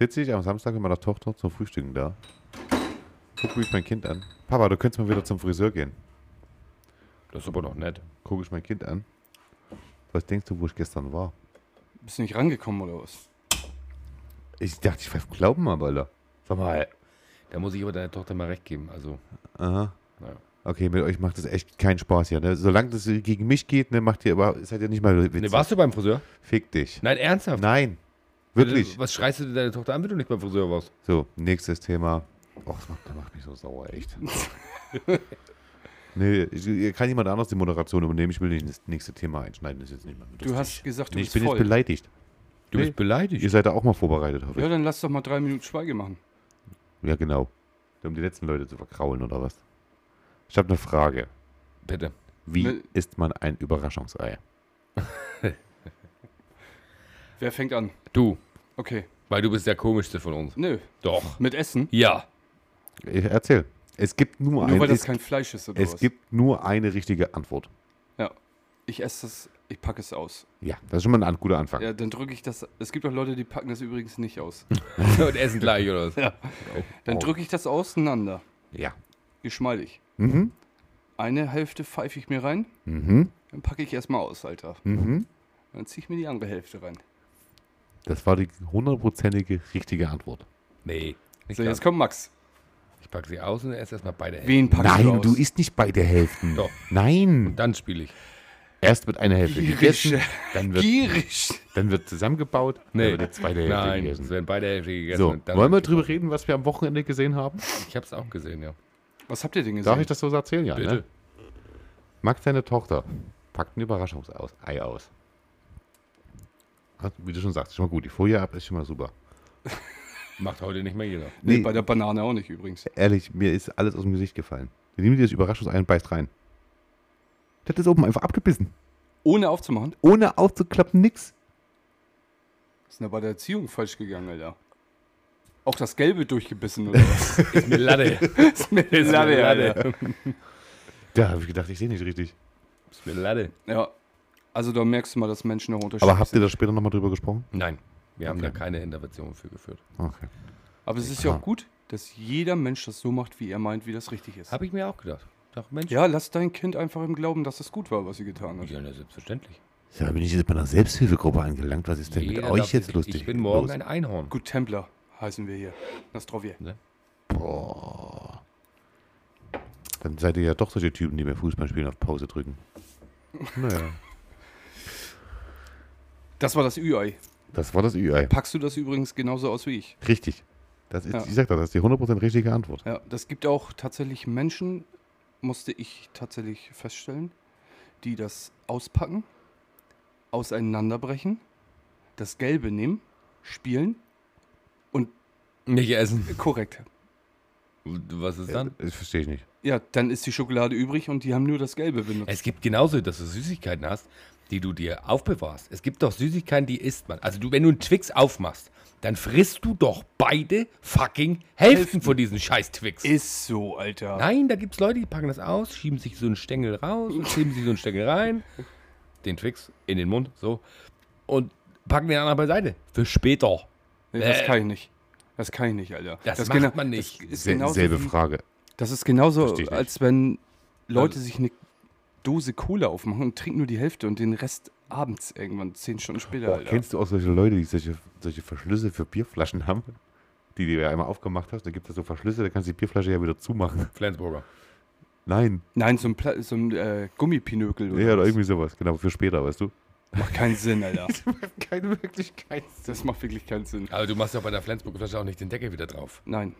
S1: Sitze ich am Samstag mit meiner Tochter zum Frühstücken da. Guck mich mein Kind an. Papa, du könntest mal wieder zum Friseur gehen.
S3: Das ist aber doch nett.
S1: Guck ich mein Kind an. Was denkst du, wo ich gestern war?
S2: Bist du nicht rangekommen oder was?
S1: Ich dachte, ich pfeife Glauben mal, Alter. Sag mal.
S3: Da muss ich aber deiner Tochter mal recht geben. Also,
S1: Aha.
S3: naja.
S1: Okay, mit euch macht das echt keinen Spaß hier. Ne? Solange das gegen mich geht, ne, macht ihr aber, seid ihr nicht mal witzig.
S3: Ne, warst du beim Friseur?
S1: Fick dich.
S3: Nein, ernsthaft?
S1: Nein. Wirklich.
S3: Was schreist du denn deine Tochter an, wenn du nicht beim Friseur warst?
S1: So, nächstes Thema. Och, das macht, das macht mich so sauer, echt. nee, ich, kann jemand anders die Moderation übernehmen? Ich will nicht das nächste Thema einschneiden. Das ist jetzt nicht mehr
S2: Du hast gesagt, du
S1: Nee, ich
S2: bist
S1: bin
S2: voll.
S1: jetzt beleidigt.
S3: Du
S1: Nee.
S3: bist beleidigt.
S1: Ihr seid da auch mal vorbereitet, hoffe
S2: ja,
S1: ich.
S2: dann lass doch mal drei Minuten Schweige machen.
S1: Ja, genau. Um die letzten Leute zu verkraulen, oder was? Ich habe eine Frage.
S3: Bitte.
S1: Wie
S2: Ne-
S1: isst man ein Überraschungsei?
S2: Wer fängt an?
S3: Du,
S2: Okay.
S3: weil du bist der komischste von uns.
S2: Nö.
S3: Doch.
S2: Mit Essen?
S3: Ja.
S1: Ich erzähl. Es gibt nur,
S2: Nur
S1: ein,
S2: weil das
S1: es,
S2: kein Fleisch ist oder
S1: es
S2: was?
S1: gibt nur eine richtige Antwort.
S2: Ja. Ich esse es, ich packe es aus.
S1: Ja, das ist schon mal ein guter Anfang.
S2: Ja, dann drücke ich das. Es gibt auch Leute, die packen das übrigens nicht aus.
S3: Und essen gleich, oder was?
S2: Ja. Dann
S1: Oh.
S2: drücke ich das auseinander.
S1: Ja.
S2: Geschmeidig.
S1: Mhm.
S2: Eine Hälfte pfeife ich mir rein,
S1: Mhm.
S2: dann packe ich erstmal aus, Alter.
S1: Mhm.
S2: Dann ziehe ich mir die andere Hälfte rein.
S1: Das war die hundertprozentige richtige Antwort.
S3: Nee. Nicht
S2: So, jetzt kommt Max.
S3: Ich packe sie aus und esse erstmal beide Hälften.
S2: Wen packst du
S1: Nein,
S2: aus?
S1: du isst nicht beide Hälften.
S3: Doch.
S1: Nein.
S3: Dann spiele ich.
S1: Erst wird eine Hälfte
S2: Gierig.
S1: gegessen, dann wird,
S2: Gierig.
S1: dann wird zusammengebaut,
S3: Nee.
S1: dann wird die zweite Hälfte
S3: Nein, es
S1: gegessen.
S3: werden beide Hälften gegessen.
S1: So,
S3: und dann
S1: wollen wir drüber reden, was wir am Wochenende gesehen haben?
S3: Ich habe es auch gesehen, ja.
S2: Was habt ihr denn gesehen?
S1: Darf ich das so erzählen? Ja,
S3: Bitte.
S1: ne? Max, seine Tochter, packt ein Überraschungsei aus. Wie du schon sagst, schon mal gut. Die Folie ab ist schon mal super.
S3: Macht heute nicht mehr jeder.
S2: Nee,
S1: Nee.
S2: bei der Banane auch nicht übrigens.
S1: Ehrlich, mir ist alles aus dem Gesicht gefallen. Die nimmt dir das Überraschungsei und beißt rein. Das ist oben einfach abgebissen.
S2: Ohne aufzumachen.
S1: Ohne aufzuklappen, nix.
S2: Ist denn da bei der Erziehung falsch gegangen, Alter? Auch das Gelbe durchgebissen oder was?
S3: Ist mir Latte.
S2: ist mir
S3: Ist mir
S2: Latte, Alter.
S1: Da habe ich gedacht, ich sehe nicht richtig.
S3: Ist mir Latte.
S2: Ja. Also da merkst du mal, dass Menschen noch unterschiedlich
S1: Aber habt ihr da später nochmal drüber gesprochen?
S3: Nein. Wir haben
S1: Okay.
S3: da keine Intervention für geführt.
S1: Okay.
S2: Aber es ist ja auch gut, dass jeder Mensch das so macht, wie er meint, wie das richtig ist.
S3: Habe ich mir auch gedacht. Doch, Mensch.
S2: Ja, lass dein Kind einfach im Glauben, dass es gut war, was sie getan hat.
S3: Ja, selbstverständlich.
S1: Da bin ich jetzt bei einer Selbsthilfegruppe angelangt. Was ist denn
S3: Jeder
S1: mit euch jetzt
S3: sich-
S1: lustig?
S3: Ich bin morgen
S1: los?
S3: ein Einhorn.
S2: Gut Templer heißen wir hier. Nastrovje.
S1: Boah. Dann seid ihr ja doch solche Typen, die beim Fußballspielen auf Pause drücken. Naja.
S2: Das war das Ü-Ei.
S1: Das war das Ü-Ei.
S2: Packst du das übrigens genauso aus wie ich?
S1: Richtig. Das ist,
S2: Ja.
S1: Ich sag doch, das ist die 100% richtige Antwort.
S2: Ja, das gibt auch tatsächlich Menschen, musste ich tatsächlich feststellen, die das auspacken, auseinanderbrechen, das Gelbe nehmen, spielen und
S3: Nicht essen.
S2: korrekt.
S3: Was ist dann?
S1: Das verstehe ich nicht.
S2: Ja, dann ist die Schokolade übrig und die haben nur das Gelbe benutzt.
S3: Es gibt genauso, dass du Süßigkeiten hast, die du dir aufbewahrst. Es gibt doch Süßigkeiten, die isst man. Also du, wenn du einen Twix aufmachst, dann frisst du doch beide fucking Hälften,
S2: Hälften.
S3: von diesen scheiß Twix.
S2: Ist so, Alter.
S3: Nein, da gibt es Leute, die packen das aus, schieben sich so einen Stängel raus, und schieben sich so einen Stängel rein, den Twix in den Mund, so, und packen den anderen beiseite. Für später.
S2: Nee, das
S3: Äh.
S2: kann ich nicht. Das kann ich nicht, Alter.
S3: Das
S2: ist
S3: macht man nicht.
S2: Das ist genauso
S1: selbe Frage.
S2: Das ist genauso, als wenn Leute
S3: Also-
S2: sich eine Dose Cola aufmachen und trinken nur die Hälfte und den Rest abends irgendwann, zehn Stunden später,
S1: Boah, kennst du auch solche Leute, die solche, solche Verschlüsse für Bierflaschen haben? Die du ja einmal aufgemacht hast, da gibt es so Verschlüsse, da kannst du die Bierflasche ja wieder zumachen.
S3: Flensburger.
S1: Nein.
S2: Nein, so ein, Pla so ein äh, Gummipinökel oder
S1: Ja, oder
S2: was.
S1: irgendwie sowas. Genau, für später, weißt du?
S2: Macht keinen Sinn, Alter.
S1: Keine Wirklichkeit.
S2: Das macht wirklich keinen Sinn.
S3: Aber du machst ja bei der Flensburger Flasche auch nicht den Deckel wieder drauf.
S2: Nein.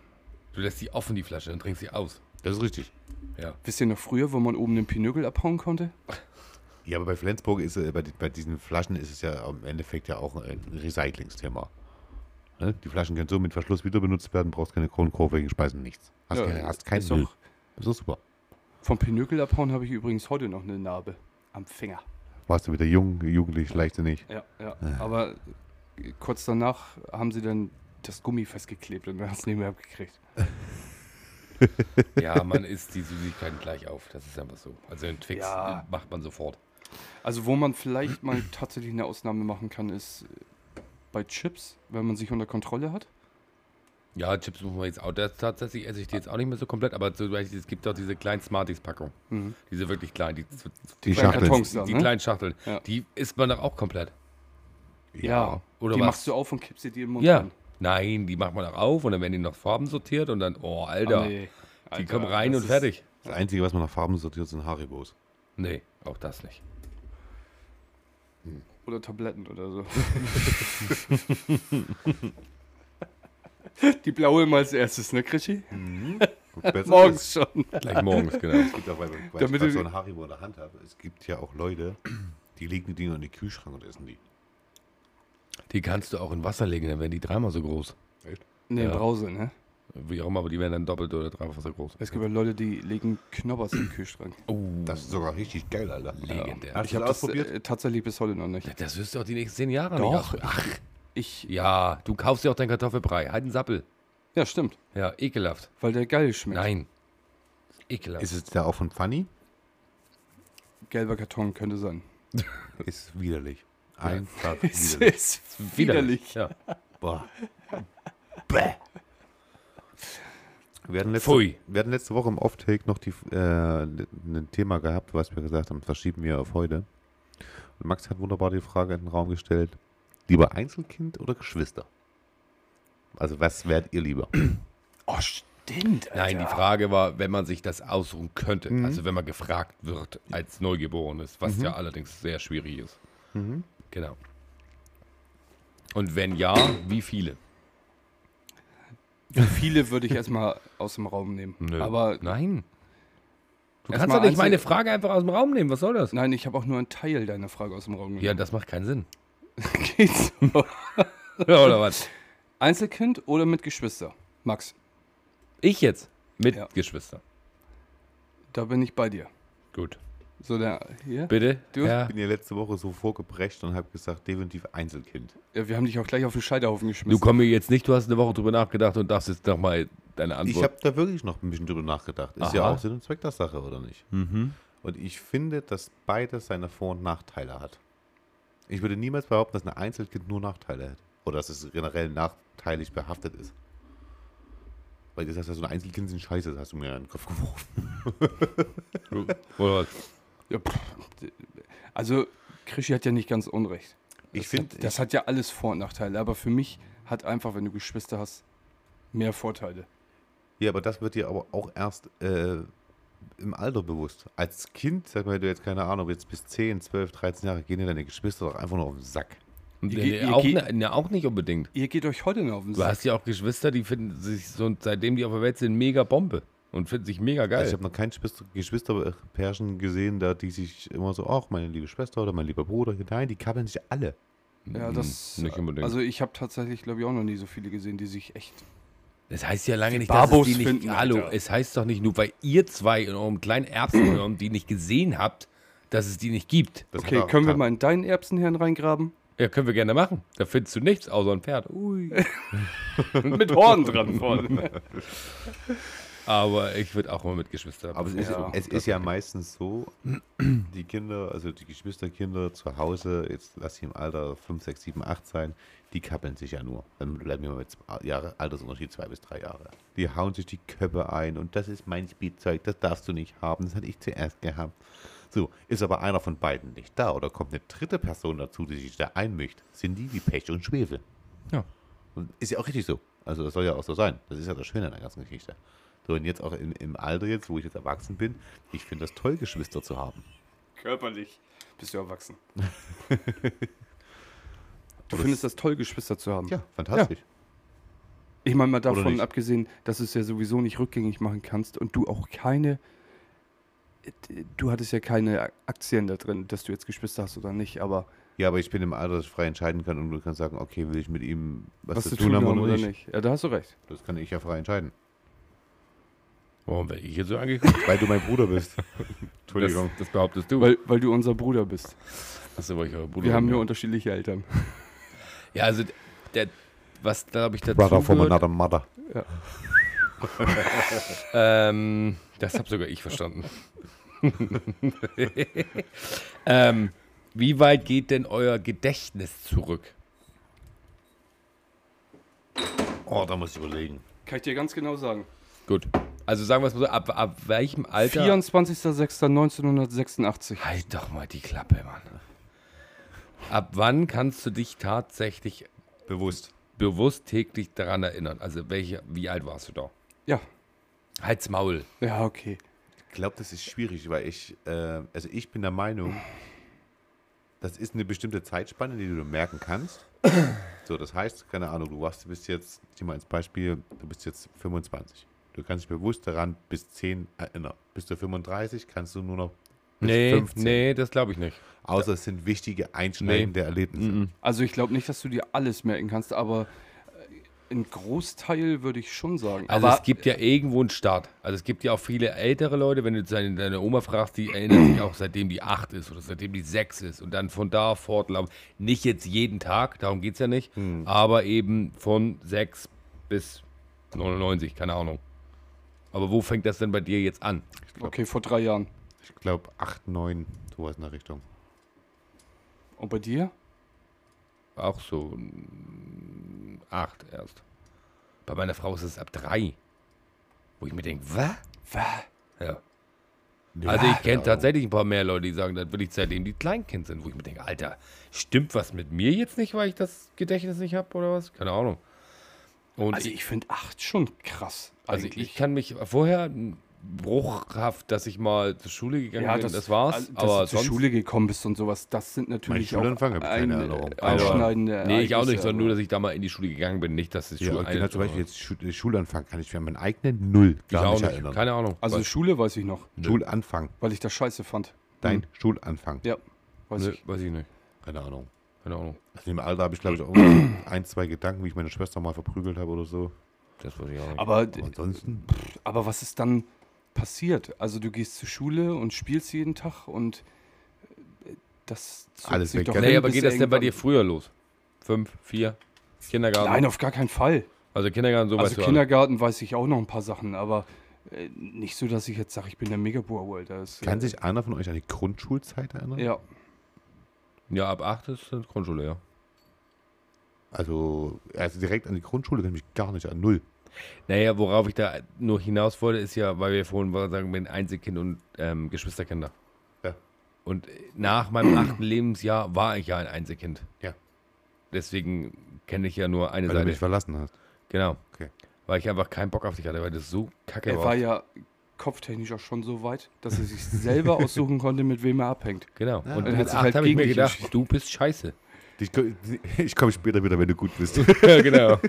S3: Du lässt sie offen, die Flasche, und trinkst sie aus.
S1: Das ist richtig.
S3: Ja.
S2: Wisst ihr noch früher, wo man oben den Pinökel abhauen konnte?
S1: Ja, aber bei Flensburg ist äh, bei, bei diesen Flaschen ist es ja im Endeffekt ja auch ein Recyclingsthema. Ne? Die Flaschen können so mit Verschluss wieder benutzt werden, brauchst keine Kronenkurve, Speisen, nichts. Hast,
S2: Ja,
S1: keine, hast keinen
S2: ist
S1: Müll.
S2: doch-
S1: Das ist super.
S2: Vom Pinökel abhauen habe ich übrigens heute noch eine Narbe am Finger.
S1: Warst du wieder jung, jugendlich, leichtsinnig.
S2: Ja, ja. Aber äh, kurz danach haben sie dann das Gummi festgeklebt und dann hast du nicht mehr abgekriegt.
S3: Ja, man isst die Süßigkeiten gleich auf. Das ist einfach so. Also einen Twix
S2: Ja.
S3: macht man sofort.
S2: Also wo man vielleicht mal tatsächlich eine Ausnahme machen kann, ist äh, bei Chips, wenn man sich unter Kontrolle hat.
S3: Ja, Chips muss man jetzt auch. Das tatsächlich esse ich die jetzt auch nicht mehr so komplett, aber zum Beispiel, es gibt auch diese kleinen Smarties-Packungen.
S2: Mhm.
S3: Diese wirklich kleinen, die,
S1: Die
S2: kleinen
S1: Schachteln.
S2: Kartons
S3: die,
S2: da,
S3: die
S2: ne?
S3: kleinen Schachteln.
S2: Ja.
S3: Die isst man doch auch komplett.
S2: Ja.
S3: Oder
S2: die
S3: was?
S2: machst du auf und kippst sie dir im Mund
S3: Ja.
S2: rein.
S3: Nein, die macht man auch auf und dann werden die noch Farben sortiert und dann, oh, Alter,
S2: Ah, nee.
S3: die
S2: Alter,
S3: kommen rein und fertig.
S1: Das Einzige, was man nach Farben sortiert, sind Haribos.
S3: Nee, auch das nicht.
S2: Oder Tabletten oder so. Die blaue immer als erstes, ne, Krischi?
S1: Besser
S2: Morgens schon.
S3: Gleich morgens, genau.
S1: Es gibt auch, weil, weil
S2: Damit
S1: ich so ein Haribo in der Hand habe, es gibt ja auch Leute, die legen die Dinger in den Kühlschrank und essen die.
S3: Die kannst du auch in Wasser legen, dann werden die dreimal so groß.
S2: Ne,
S3: Ja.
S2: Brause, ne?
S3: Wie auch immer, aber die werden dann doppelt oder dreifach so groß.
S2: Es gibt ja Leute, die legen Knobbers im Kühlschrank.
S3: Oh,
S1: Das ist sogar richtig geil, Alter.
S3: legendär.
S1: Hast
S2: Ich habe das
S1: ausprobiert?
S2: äh, tatsächlich bis heute noch nicht.
S3: Das wirst du auch die nächsten zehn Jahre
S2: Doch.
S3: nicht. Ach,
S2: Ich,
S3: ja, du kaufst dir auch dein Kartoffelbrei. Halt einen Sappel.
S2: ja, stimmt.
S3: Ja, ekelhaft.
S2: Weil der geil schmeckt.
S3: Nein. Ekelhaft.
S1: Ist es der auch von Funny?
S2: Gelber Karton könnte sein.
S1: Ist widerlich. Einfach
S2: Es
S1: widerlich.
S2: ist widerlich.
S3: Ja.
S1: Boah. Bäh. Wir hatten, letzte,
S3: Pfui.
S1: wir hatten letzte Woche im Off-Take noch die, äh, ein Thema gehabt, was wir gesagt haben, verschieben wir auf heute. Und Max hat wunderbar die Frage in den Raum gestellt: Lieber Einzelkind oder Geschwister? Also, was wärt ihr lieber?
S2: Oh, stimmt. Alter.
S3: Nein, die Frage war, wenn man sich das aussuchen könnte,
S1: Mhm.
S3: also wenn man gefragt wird als Neugeborenes, was
S1: Mhm.
S3: ja allerdings sehr schwierig ist.
S1: Mhm.
S3: Genau. Und wenn ja, wie viele?
S2: Viele würde ich erstmal aus dem Raum nehmen. Aber
S3: Nein. Du kannst doch nicht meine Frage einfach aus dem Raum nehmen. Was soll das?
S2: nein, ich habe auch nur einen Teil deiner Frage aus dem Raum
S3: Ja,
S2: genommen.
S3: das macht keinen Sinn.
S2: Geht's so?
S3: Oder was?
S2: Einzelkind oder mit Geschwister? Max,
S3: Ich jetzt? Mit
S2: Ja.
S3: Geschwister.
S2: da bin ich bei dir.
S3: Gut.
S2: So, der hier.
S3: Bitte?
S2: Du?
S3: Ja.
S1: Ich bin ja letzte Woche so vorgebrecht und habe gesagt, definitiv Einzelkind.
S2: Ja, wir haben dich auch gleich auf den Scheiterhaufen
S3: Du
S2: geschmissen.
S3: komm mir jetzt nicht, du hast eine Woche drüber nachgedacht und darfst jetzt nochmal deine
S1: Ich
S3: Antwort.
S1: habe da wirklich noch ein bisschen drüber nachgedacht. Ist ja
S3: Aha.
S1: auch Sinn und Zweck der Sache, oder nicht?
S3: mhm.
S1: Und ich finde, dass beides seine Vor- und Nachteile hat. Ich würde niemals behaupten, dass ein Einzelkind nur Nachteile hat. Oder dass es generell nachteilig behaftet ist. Weil du sagst, ja, so ein Einzelkind sind scheiße, das hast du mir in den Kopf geworfen.
S3: Oder was?
S2: Ja, pff, also, Krischi hat ja nicht ganz unrecht.
S1: Ich
S2: Das
S1: finde,
S2: hat, das hat ja alles Vor- und Nachteile. Aber für mich hat einfach, wenn du Geschwister hast, mehr Vorteile.
S1: ja, aber das wird dir aber auch erst äh, im Alter bewusst. Als Kind, sag mal, du jetzt keine Ahnung, jetzt bis 10, 12, 13 Jahre, gehen dir deine Geschwister doch einfach nur auf den Sack.
S3: Und,
S2: Ihr geht- ihr
S3: auch,
S2: geht-
S3: ne, ne, auch nicht unbedingt.
S2: Ihr geht euch heute noch auf den
S3: Du
S2: Sack.
S3: hast ja auch Geschwister, die finden sich so, seitdem die auf der Welt sind, mega Bombe. Und finden sich mega geil.
S1: Also ich habe noch kein Geschwister- Geschwisterpärchen gesehen, da die sich immer so, ach, meine liebe Schwester oder mein lieber Bruder, nein, die kabbeln sich alle.
S2: Ja, das.
S3: Hm, Nicht unbedingt.
S2: Also, ich habe tatsächlich, glaube ich, auch noch nie so viele gesehen, die sich echt.
S3: das heißt ja lange
S2: die
S3: nicht, dass es
S2: Barbos
S3: die nicht...
S2: finden,
S3: hallo,
S2: Alter.
S3: es heißt doch nicht nur, weil ihr zwei in eurem kleinen Erbsenhirn die nicht gesehen habt, dass es die nicht gibt.
S1: Das
S2: Okay, können wir mal in deinen Erbsenhirn reingraben?
S3: Ja, können wir gerne machen. Da findest du nichts außer ein Pferd. Ui.
S2: Mit Horn dran vorne.
S3: Aber ich würde auch mal mit Geschwistern.
S1: Aber es ist,
S2: Ja,
S1: es ist ja meistens so, die Kinder, also die Geschwisterkinder zu Hause, jetzt lass sie im Alter 5, 6, 7, 8 sein, die kappeln sich ja nur. Dann bleiben wir mal mit Jahre, Altersunterschied zwei bis drei Jahre. Die hauen sich die Köpfe ein und das ist mein Spielzeug, das darfst du nicht haben, das hatte ich zuerst gehabt. So, ist aber einer von beiden nicht da oder kommt eine dritte Person dazu, die sich da einmischt, sind die wie Pech und Schwefel.
S3: Ja.
S1: Und ist ja auch richtig so. Also das soll ja auch so sein. Das ist ja das Schöne an der ganzen Geschichte. So, und jetzt auch in, im Alter jetzt, wo ich jetzt erwachsen bin, ich finde das toll, Geschwister zu haben.
S2: Körperlich bist du erwachsen. du
S1: Oder
S2: findest das toll, Geschwister zu haben.
S1: Ja, fantastisch.
S2: Ich meine mal
S1: Oder
S2: davon abgesehen, dass du es ja sowieso nicht rückgängig machen kannst und du auch keine. Du hattest ja keine Aktien da drin, dass du jetzt Geschwister hast oder nicht, aber
S1: Ja, aber ich bin im Alter, dass ich frei entscheiden kann und du kannst sagen, okay, will ich mit ihm was,
S2: was,
S1: zu tun haben oder nicht.
S2: nicht. Ja, da hast du recht.
S1: Das kann ich ja frei entscheiden.
S3: Warum werde ich jetzt so angeguckt?
S1: Weil du mein Bruder bist. Entschuldigung.
S3: Das, das behauptest du.
S2: Weil, weil du unser Bruder bist.
S3: Achso, weil ich euer Bruder
S2: Wir haben
S3: bin,
S2: nur
S3: ja.
S2: unterschiedliche Eltern.
S3: Ja, also der, was glaube ich dazu
S1: Brother from
S3: gehört,
S1: another mother.
S3: ähm, das habe sogar ich verstanden. ähm, wie weit geht denn euer Gedächtnis zurück?
S1: Oh, da muss ich überlegen.
S2: Kann ich dir ganz genau sagen.
S3: Gut. Also sagen wir es mal so, ab, ab welchem Alter...
S2: 24.06.1986.
S3: Halt doch mal die Klappe, Mann. Ab wann kannst du dich tatsächlich
S1: Bewusst.
S3: bewusst täglich daran erinnern? Also welche, wie alt warst du da?
S2: Ja.
S3: Halt's Maul.
S2: Ja, okay.
S1: Ich glaube, das ist schwierig, weil ich, äh, also ich bin der Meinung, das ist eine bestimmte Zeitspanne, die du merken kannst. So, das heißt, keine Ahnung, du warst, du bist jetzt, ich nehme mal ins Beispiel, du bist jetzt 25. Du kannst dich bewusst daran bis 10 erinnern. Bist du 35, kannst du nur noch bis
S3: Nee,
S1: 15.
S3: nee, das glaube ich nicht.
S1: Außer es sind wichtige, einschneidende Erlebnisse.
S3: Mhm.
S2: Also ich glaube nicht, dass du dir alles merken kannst, aber äh, ein Großteil würde ich schon sagen.
S3: Also
S2: aber
S3: es gibt ja irgendwo einen Start. Also es gibt ja auch viele ältere Leute, wenn du deine, deine Oma fragst, die erinnert sich auch seitdem die 8 ist oder seitdem die 6 ist und dann von da fortlaufen. Nicht jetzt jeden Tag, darum geht es ja nicht, aber eben von 6 bis 99, keine Ahnung. Aber wo fängt das denn bei dir jetzt an?
S2: okay, vor drei Jahren.
S1: Ich glaube 8, 9, sowas in der Richtung.
S2: Und bei dir?
S3: Auch so 8 erst. Bei meiner Frau ist es ab 3. Wo ich mir denke, was?
S2: Was?
S3: Ja. Also ich kenne tatsächlich ein paar mehr Leute, die sagen, das will ich seitdem die Kleinkind sind, wo ich mir denke, Alter, stimmt was mit mir jetzt nicht, weil ich das Gedächtnis nicht habe oder was? Keine Ahnung. Und
S2: Also
S3: ich,
S2: ich finde acht schon krass.
S3: also
S2: eigentlich.
S3: ich kann mich vorher bruchhaft, dass ich mal zur Schule gegangen
S2: ja,
S3: bin,
S2: das,
S3: das, war's.
S2: also, dass
S3: aber
S2: du zur Schule gekommen bist und sowas, das sind natürlich
S1: Mein
S2: auch
S1: ich keine
S2: ein,
S1: Erinnerung.
S2: äh, einschneidende
S3: Nee, ich auch nicht, sondern nur, dass ich da mal in die Schule gegangen bin, nicht, dass es
S1: Ja,
S3: Schule
S1: genau zum Beispiel jetzt Schu- Schulanfang kann ich für meinen eigenen Null
S3: ich auch
S1: nicht erinnern.
S3: keine Ahnung.
S2: Also Schule weiß ich noch,
S1: Schulanfang.
S2: weil ich das scheiße fand.
S1: Dein Schulanfang.
S2: Ja, weiß
S3: Nö,
S2: ich.
S3: weiß ich nicht,
S1: Keine Ahnung.
S3: Keine Ahnung.
S1: Also im Alter habe ich, glaube ich, auch ein, zwei Gedanken, wie ich meine Schwester mal verprügelt habe oder so.
S3: Das weiß ich auch nicht.
S2: Aber,
S1: Aber ansonsten,
S2: aber was ist dann passiert? Also du gehst zur Schule und spielst jeden Tag und äh, das
S1: Alles
S2: sich
S1: weg,
S2: doch
S3: nee, aber geht das denn bei dir früher los? Fünf, vier? Kindergarten?
S2: Nein, auf gar keinen Fall.
S3: Also Kindergarten, so
S2: Also
S3: du alle.
S2: Kindergarten weiß ich auch noch ein paar Sachen, aber äh, nicht so, dass ich jetzt sage, ich bin der Megabauer, Alter. Das,
S1: kann
S2: äh,
S1: sich einer von euch an die Grundschulzeit erinnern?
S2: Ja,
S3: Ja, ab 8 ist das Grundschule, ja.
S1: Also, also direkt an die Grundschule kann ich mich gar nicht an Null.
S3: Naja, worauf ich da nur hinaus wollte, ist ja, weil wir vorhin sagen, mit Einzelkind und ähm, Geschwisterkinder.
S1: Ja.
S3: Und nach meinem achten Lebensjahr war ich ja ein Einzelkind.
S1: Ja.
S3: Deswegen kenne ich ja nur eine
S1: Weil du
S3: Seite.
S1: mich verlassen hast.
S3: Genau.
S1: Okay.
S3: Weil ich einfach keinen Bock auf dich hatte, weil das so kacke
S2: er
S3: war.
S2: war ja kopftechnisch auch schon so weit, dass er sich selber aussuchen konnte, mit wem er abhängt.
S3: Genau.
S1: Ja.
S3: Und mit
S2: hat sich
S3: acht
S2: halt
S3: habe ich mir
S2: gegen dich
S3: gedacht, du bist scheiße.
S1: Ich, ich komme später wieder, wenn du gut bist.
S3: ja, genau.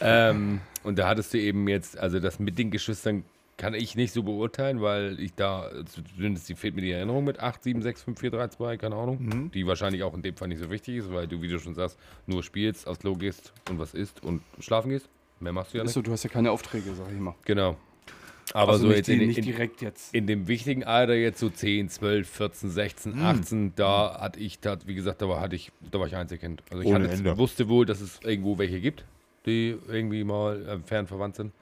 S3: ähm, und da hattest du eben jetzt, also das mit den Geschwistern kann ich nicht so beurteilen, weil ich da, zumindest die fehlt mir die Erinnerung mit 8, 7, 6, 5, 4, 3, 2, keine Ahnung.
S1: Mhm.
S3: Die wahrscheinlich auch in dem Fall nicht so wichtig ist, weil du, wie du schon sagst, nur spielst, aufs Klo gehst und was isst und schlafen gehst. Mehr machst du ja nicht.
S2: Achso, du hast ja keine Aufträge, sag ich mal.
S3: Genau. Aber
S2: also
S3: so
S2: nicht,
S3: jetzt in,
S2: nicht
S3: in,
S2: direkt jetzt.
S3: in dem wichtigen Alter jetzt so 10, 12, 14, 16,
S1: Hm.
S3: 18, da hatte ich, da, wie gesagt, da war, hatte ich, da war ich Einzelkind. Also ich hatte, wusste wohl, dass es irgendwo welche gibt, die irgendwie mal äh, fern verwandt sind.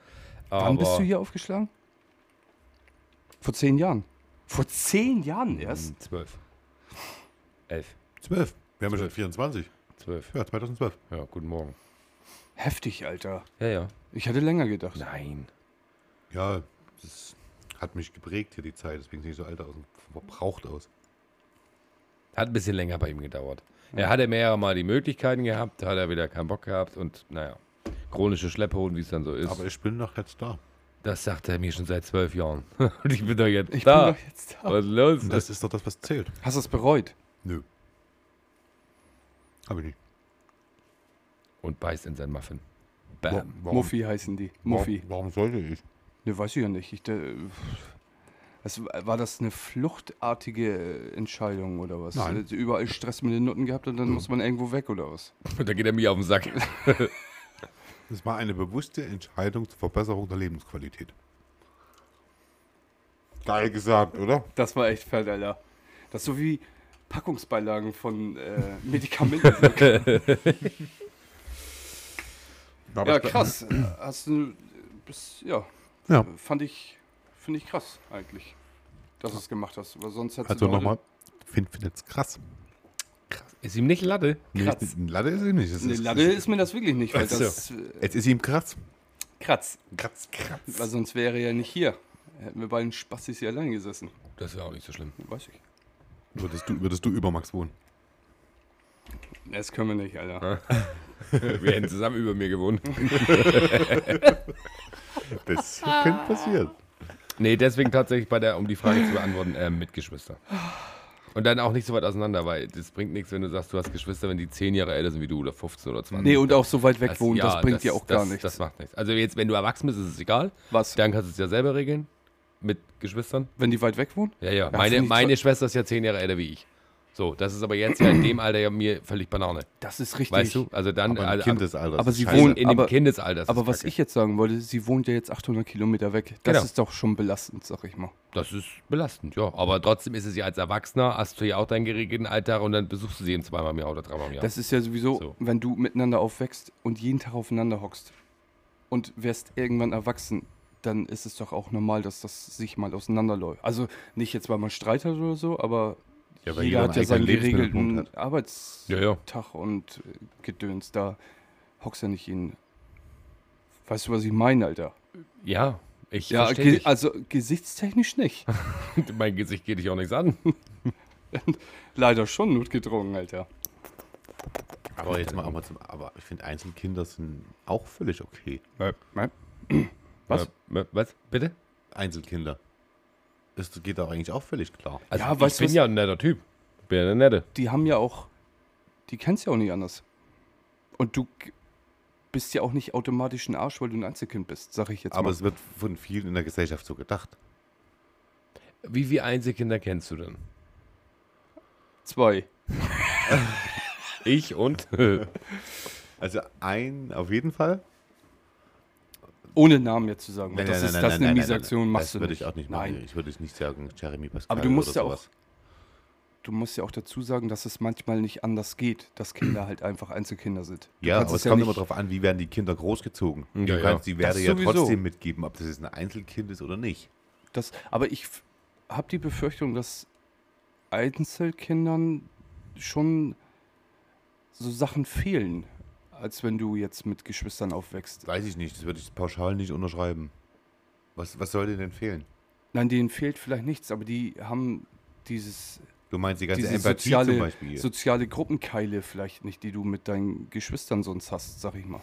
S3: Aber
S2: Wann bist du hier aufgeschlagen? Vor zehn Jahren. Vor zehn Jahren
S3: Hm.
S2: erst?
S3: 12. 11.
S1: Zwölf. Wir haben ja schon 24.
S3: 12.
S1: Ja, 2012.
S3: Ja, guten Morgen.
S2: Heftig, Alter.
S3: Ja, ja.
S2: Ich hätte länger gedacht.
S3: Nein.
S1: Ja, das hat mich geprägt hier die Zeit, deswegen sehe ich so alt aus und verbraucht aus.
S3: Hat ein bisschen länger bei ihm gedauert. Er hatte mehrere Mal die Möglichkeiten gehabt, da hat er wieder keinen Bock gehabt und naja, chronische Schlepphoden, wie es dann so ist.
S1: Aber ich bin noch jetzt da.
S3: Das sagt er mir schon seit zwölf Jahren. Und ich bin doch jetzt
S2: Ich
S3: da.
S2: bin doch jetzt da.
S3: Was ist los?
S1: Das ist doch das, was zählt.
S2: Hast du es bereut?
S1: Nö. Hab ich nicht.
S3: Und beißt in sein Muffin. Bam.
S1: Warum,
S2: Muffi heißen die. Muffi.
S1: Warum, warum sollte ich?
S2: Ne, weiß ich ja nicht. Ich, es, war das eine fluchtartige Entscheidung oder was?
S1: Nein.
S2: Äh, Überall Stress mit den Nutten gehabt und dann muss man irgendwo weg oder was?
S3: Da geht er mir auf den Sack.
S1: Es war eine bewusste Entscheidung zur Verbesserung der Lebensqualität. Geil gesagt, oder?
S2: Das war echt fett, Alter. Das ist so wie Packungsbeilagen von äh, Medikamenten. ja, krass. Hast du. Bis, ja,
S1: Ja.
S2: fand ich. Finde ich krass eigentlich. Dass du es gemacht hast. Weil sonst
S1: Also nochmal, finde find jetzt krass.
S3: Ist ihm nicht Latte?
S1: Nee,
S2: Krass.
S1: ist- Latte ist es nicht. Es
S2: Nee,
S1: ist,
S2: Latte ist mir das wirklich nicht, weil
S3: Ach so.
S2: das. Äh,
S1: es ist ihm krass.
S2: kratz.
S1: Kratz, kratz.
S2: Weil sonst wäre er ja nicht hier. Hätten wir beiden Spastis hier allein gesessen.
S3: Das wäre auch nicht so schlimm.
S2: Weiß ich.
S1: Würdest du, würdest du über Max wohnen?
S2: Das können wir nicht, Alter.
S3: Wir hätten zusammen über mir gewohnt.
S1: Das könnte passieren.
S3: Nee, deswegen tatsächlich bei der, um die Frage zu beantworten, äh, mit Geschwister. Und dann auch nicht so weit auseinander, weil das bringt nichts, wenn du sagst, du hast Geschwister, wenn die 10 Jahre älter sind wie du oder 15 oder 20.
S2: Nee, und auch so weit weg
S3: Das-
S2: wohnen, das
S3: ja,
S2: bringt dir auch gar
S3: das,
S2: nichts.
S3: Das macht nichts. Also jetzt, wenn du erwachsen bist, ist es egal.
S2: Was?
S3: Dann kannst du es ja selber regeln. Mit Geschwistern.
S2: Wenn die weit weg wohnen?
S3: Ja, ja.
S2: Ja,
S3: meine meine. Schwester ist ja 10 Jahre älter wie ich. So, das ist aber jetzt ja in dem Alter ja mir völlig Banane.
S2: Das ist richtig.
S3: Weißt du? Also dann.
S1: Aber im
S3: also,
S1: Kindesalter.
S2: aber sie wohnen-
S3: in
S2: aber-
S3: dem Kindesalter.
S2: Aber was
S3: Kacke.
S2: ich jetzt sagen wollte, sie wohnt ja jetzt 800 Kilometer weg. Das
S3: Genau.
S2: ist doch schon belastend, sag ich mal.
S3: Das ist belastend, ja. Aber trotzdem ist es ja als Erwachsener, hast du ja auch deinen geregelten Alltag und dann besuchst du sie eben zweimal im Jahr oder dreimal im Jahr.
S2: Das ist ja sowieso,
S3: So.
S2: wenn du miteinander aufwächst und jeden Tag aufeinander hockst und wirst irgendwann erwachsen, dann ist es doch auch normal, dass das sich mal auseinanderläuft. Also nicht jetzt, weil man Streit hat oder so, aber
S1: Ja, weil
S2: jeder
S1: jeder
S2: hat ja
S1: einen
S2: seinen geregelten Arbeitstag
S3: ja, ja.
S2: und äh, Gedöns. Da hockst ja nicht in. Weißt du, was ich meine, Alter?
S3: Ja, ich
S2: Ja, ge
S3: dich.
S2: also gesichtstechnisch nicht.
S3: Mein Gesicht geht dich auch nichts an.
S2: Leider schon notgedrungen, Alter.
S1: Aber jetzt mal, aber, zum, aber ich finde, Einzelkinder sind auch völlig okay.
S2: Was?
S3: Äh, was? Bitte?
S1: Einzelkinder. Das geht doch eigentlich auch völlig klar.
S3: Also
S2: Ja,
S3: ich bin
S2: was-
S3: ja ein netter Typ. Bin ja der Nette.
S2: die haben ja auch, die kennst ja auch nicht anders. Und du bist ja auch nicht automatisch ein Arsch, weil du ein Einzelkind bist, sag ich jetzt
S1: Aber
S2: mal.
S1: es wird von vielen in der Gesellschaft so gedacht.
S3: Wie viele Einzelkinder kennst du denn?
S2: Zwei.
S3: Ich und?
S1: Also ein auf jeden Fall.
S2: Ohne Namen jetzt zu sagen. weil
S1: Nein,
S2: das
S1: nein,
S2: ist
S1: nein,
S2: das
S1: nein,
S2: eine
S1: nein,
S2: miese
S1: nein,
S2: Aktion,
S1: nein,
S2: machst
S1: das
S2: du
S1: würde
S2: nicht.
S1: ich auch nicht machen.
S2: Nein.
S1: Ich würde nicht sagen Jeremy Pascal
S2: Aber du musst
S1: oder
S2: ja auch-. Du musst ja auch dazu sagen, dass es manchmal nicht anders geht, dass Kinder halt einfach Einzelkinder sind. Du
S1: Ja, aber es
S2: ja
S1: kommt immer darauf an, wie werden die Kinder großgezogen.
S3: Ja,
S1: du
S3: ja.
S1: kannst die Werte
S2: Das
S1: ja
S2: sowieso.
S1: trotzdem mitgeben, ob das jetzt ein Einzelkind ist oder nicht.
S2: Das, aber ich habe die Befürchtung, dass Einzelkindern schon so Sachen fehlen, als wenn du jetzt mit Geschwistern aufwächst.
S1: Weiß ich nicht, das würde ich pauschal nicht unterschreiben. Was, was soll dir denn fehlen?
S2: Nein, denen fehlt vielleicht nichts, aber die haben dieses
S1: Du meinst die ganze
S2: diese
S1: Empathie
S2: soziale,
S1: zum Beispiel.
S2: soziale Gruppenkeile vielleicht nicht, die du mit deinen Geschwistern sonst hast, sag ich mal.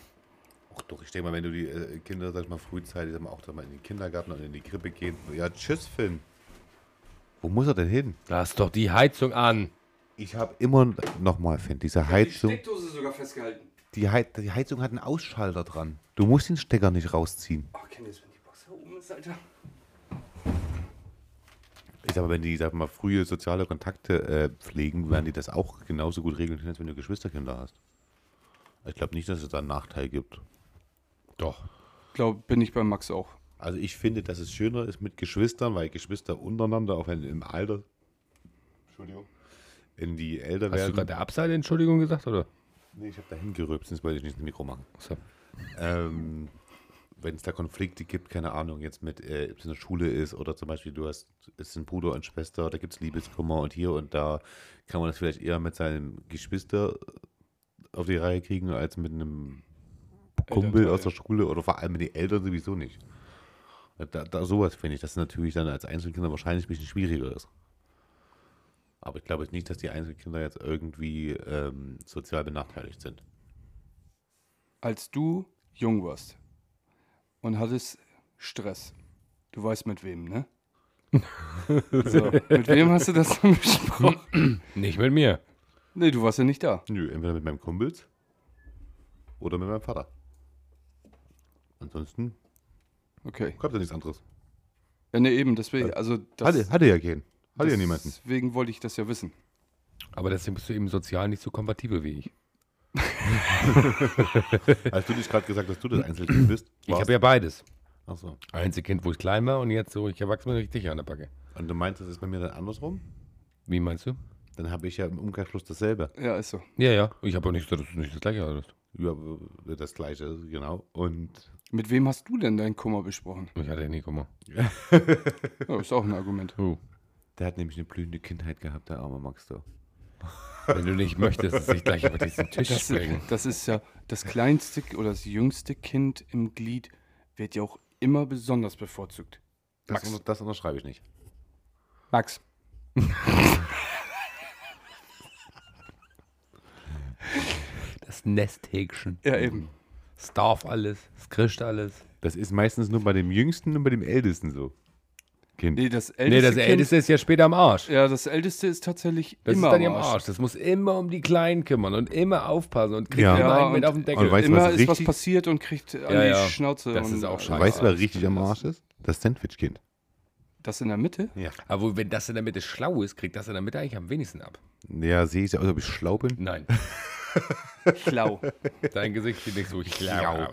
S1: Ach doch, ich denke mal, wenn du die äh, Kinder, sag ich mal, frühzeitig sag mal, auch sag mal, in den Kindergarten oder in die Krippe gehen. Ja, tschüss, Finn. Wo muss er denn hin?
S3: Lass doch die Heizung an.
S1: Ich habe immer, nochmal, Finn, diese Heizung,
S2: Steckdose sogar festgehalten.
S1: Die, Hei- die Heizung hat einen Ausschalter dran. Du musst den Stecker nicht rausziehen.
S2: Oh, ihr das, wenn die Box da oben ist, Alter?
S1: Ich sag mal, wenn die, sag mal, frühe soziale Kontakte äh, pflegen, werden die das auch genauso gut regeln können, als wenn du Geschwisterkinder hast. Ich glaube nicht, dass es da einen Nachteil gibt.
S3: Doch.
S2: Glaub, bin ich bei Max auch.
S1: Also ich finde, dass es schöner ist mit Geschwistern, weil Geschwister untereinander, auch wenn im Alter, Entschuldigung, in die älter
S3: Hast du
S1: werden.
S3: gerade der Abseite Entschuldigung gesagt, oder?
S1: Nee, ich habe da hingerülpst, sonst wollte ich nicht ins Mikro machen.
S3: So.
S1: Ähm, wenn es da Konflikte gibt, keine Ahnung, jetzt mit, äh, ob es in der Schule ist oder zum Beispiel du hast, es sind Bruder und Schwester, da gibt es Liebeskummer und hier und da kann man das vielleicht eher mit seinem Geschwister auf die Reihe kriegen, als mit einem Kumpel
S2: Elternteil.
S1: aus der Schule oder vor allem mit den Eltern sowieso nicht. Da, da sowas finde ich, dass natürlich dann als Einzelkinder wahrscheinlich ein bisschen schwieriger ist. Aber ich glaube nicht, dass die Einzelkinder jetzt irgendwie ähm, sozial benachteiligt sind.
S2: Als du jung warst und hattest Stress. Du weißt mit wem, ne? so, mit wem hast du das dann besprochen?
S3: Nicht mit mir.
S2: Nee, du warst ja nicht da.
S1: Nö, entweder mit meinem Kumpels oder mit meinem Vater. Ansonsten
S2: Okay.
S1: gab es ja nichts anderes.
S2: Ja, nee, eben, deswegen, also das,
S1: Hatte, hatte ja keinen. Hatte ja niemanden.
S2: Deswegen wollte ich das ja wissen.
S3: Aber deswegen bist du eben sozial nicht so kompatibel wie ich.
S1: Als du dich gerade gesagt hast, dass du das Einzelkind bist.
S3: Ich habe ja beides.
S1: Achso.
S3: Einzelkind, wo ich klein war und jetzt so, ich erwachsen bin richtig an der Backe.
S1: Und du meinst, das ist bei mir dann andersrum?
S3: Wie meinst du?
S1: Dann habe ich ja im Umkehrschluss dasselbe.
S2: Ja, ist so.
S3: Ja, ja. Ich habe auch nicht gesagt, dass du nicht das gleiche hattest.
S1: Ja, das gleiche, genau. Und
S2: Mit wem hast du denn deinen Kummer besprochen?
S3: Ich hatte ja nie Kummer.
S2: Ja, ist auch ein Argument.
S3: Oh.
S1: Der hat nämlich eine blühende Kindheit gehabt, der arme Max da.
S3: Wenn du nicht möchtest, dass ich gleich über diesen Tisch
S2: Das,
S3: springe.
S2: das ist ja das kleinste oder das jüngste Kind im Glied wird ja auch immer besonders bevorzugt.
S1: Das,
S2: Max.
S1: unter- das unterschreibe ich nicht.
S2: Max.
S3: Das Nesthäkchen.
S2: Ja, eben.
S3: Es darf alles, es krischt alles.
S1: Das ist meistens nur bei dem Jüngsten und bei dem Ältesten so. Kind.
S2: Nee, das älteste
S3: Nee, das
S2: kind,
S3: Älteste ist ja später am Arsch.
S2: Ja, das älteste ist tatsächlich
S3: Das
S2: immer
S3: ist dann ja
S2: am Arsch.
S3: Arsch. Das muss immer um die Kleinen kümmern und immer aufpassen und kriegt
S1: Ja.
S3: immer
S2: Ja,
S3: einen mit auf den Deckel.
S1: und weißt
S2: Immer
S1: was
S2: ist was
S1: richtig-
S2: passiert und kriegt an
S3: Ja,
S2: die
S3: ja.
S2: Schnauze.
S3: Das
S2: und,
S3: ist auch scheiße.
S1: weißt du, wer richtig am Arsch ist? Das Sandwich-Kind.
S2: Das in der Mitte?
S1: Ja.
S3: Aber wenn das in der Mitte schlau ist, kriegt das in der Mitte eigentlich am wenigsten ab.
S1: Ja, sehe ich ja aus, ob ich schlau bin.
S3: Nein,
S2: Schlau.
S3: dein Gesicht sieht nicht so schlau.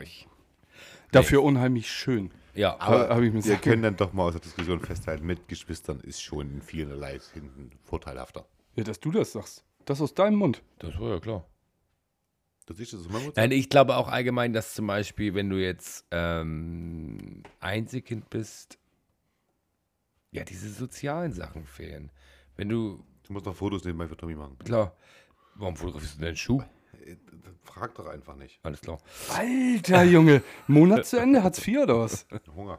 S2: Dafür unheimlich schön.
S3: Ja,
S2: Aber habe ich mir
S1: Wir können dann doch mal aus der Diskussion festhalten, mit Geschwistern ist schon in vielerlei hinten vorteilhafter.
S2: Ja, dass du das sagst. Das aus deinem Mund.
S3: das war ja klar.
S1: Du siehst das aus meinem Mund?
S3: Nein, ich glaube auch allgemein, dass zum Beispiel, wenn du jetzt ähm, Einzelkind bist, ja, diese sozialen Sachen fehlen. Wenn du,
S1: Du musst noch Fotos nebenbei für Tommy machen.
S3: klar, warum fotografierst du deinen Schuh?
S1: Äh, Frag doch einfach nicht.
S3: Alles klar.
S2: Alter Junge. Monat zu Ende, Hartz IV oder was?
S1: Hunger.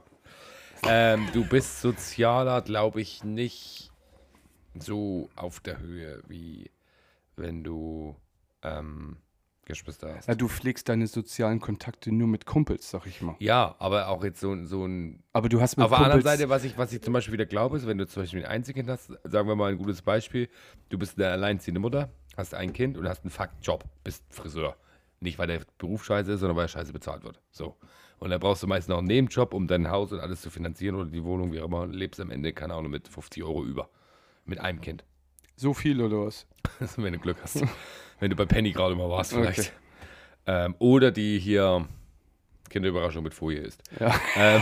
S3: Ähm, du bist sozialer, glaube ich, nicht so auf der Höhe, wie wenn du ähm, Geschwister hast.
S2: Ja, du pflegst deine sozialen Kontakte nur mit Kumpels, sag ich mal.
S3: Ja, aber auch jetzt so, so ein
S2: Aber du hast mit
S3: Auf der anderen. Seite, was ich, was ich zum Beispiel wieder glaube, ist, wenn du zum Beispiel ein Einzelkind hast, sagen wir mal ein gutes Beispiel, du bist eine alleinziehende Mutter, hast ein Kind und hast einen Fakt-Job, bist Friseur. Nicht, weil der Beruf scheiße ist, sondern weil er scheiße bezahlt wird. So. Und dann brauchst du meist noch einen Nebenjob, um dein Haus und alles zu finanzieren oder die Wohnung, wie auch immer, und lebst am Ende, keine Ahnung, mit 50 Euro über. Mit einem Kind.
S2: So viel oder was?
S3: wenn du Glück hast. wenn du bei Penny gerade mal warst, vielleicht.
S2: Okay.
S3: Ähm, oder die hier Kinderüberraschung mit Folie ist.
S2: Ja.
S3: Ähm,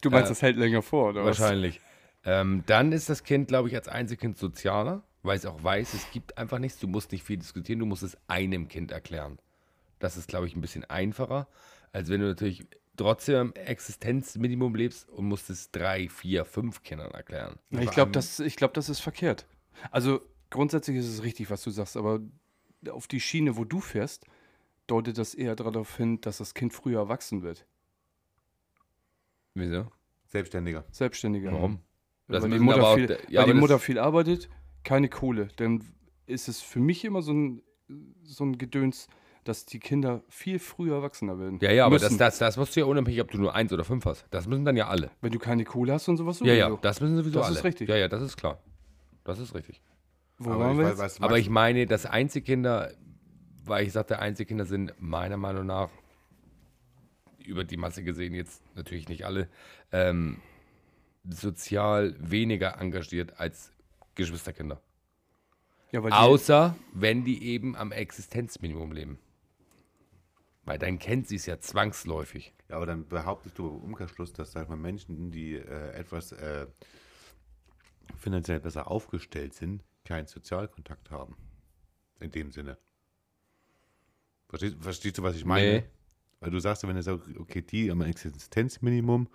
S2: Du meinst,
S3: Äh,
S2: das hält länger vor, oder
S3: Wahrscheinlich. Ähm, dann ist das Kind, glaube ich, als Einzelkind sozialer, weil es auch weiß, es gibt einfach nichts. Du musst nicht viel diskutieren, du musst es einem Kind erklären. Das ist, glaube ich, ein bisschen einfacher, als wenn du natürlich trotzdem am Existenzminimum lebst und musst es drei, vier, fünf Kindern erklären.
S2: Ich glaube, das, ich glaub, das ist verkehrt. Also grundsätzlich ist es richtig, was du sagst, aber auf die Schiene, wo du fährst, deutet das eher darauf hin, dass das Kind früher erwachsen wird.
S3: Wieso?
S1: Selbstständiger.
S2: Selbstständiger.
S3: Warum? Das
S2: weil die Mutter, viel,
S3: ja,
S2: weil die Mutter viel arbeitet, keine Kohle. Dann ist es für mich immer so ein, so ein Gedöns, dass die Kinder viel früher erwachsener werden.
S3: Ja, ja, aber das,
S2: müssen.
S3: das, das musst du ja unabhängig, ob du nur eins oder fünf hast. Das müssen dann ja alle.
S2: Wenn du keine Kohle hast und sowas
S3: Ja, ja,
S2: sowieso.
S3: das müssen sowieso
S2: Das
S3: alle.
S2: ist richtig.
S3: Ja, ja, das ist klar. Das ist richtig.
S2: Wo
S1: Aber
S2: waren
S1: ich
S2: wir
S1: weiß,
S3: Aber ich meine, dass Einzelkinder, weil ich sagte, Einzelkinder sind meiner Meinung nach über die Masse gesehen jetzt natürlich nicht alle ähm, sozial weniger engagiert als Geschwisterkinder.
S2: Ja,
S3: Außer wenn die eben am Existenzminimum leben. Weil dann kennt sie es ja zwangsläufig.
S1: Ja, aber dann behauptest du im Umkehrschluss, dass sag mal, Menschen, die äh, etwas äh, finanziell besser aufgestellt sind, keinen Sozialkontakt haben. In dem Sinne. Verstehst, verstehst du, was ich meine?
S3: Nee.
S1: Weil du sagst, wenn du sagst, okay, die am Existenzminimum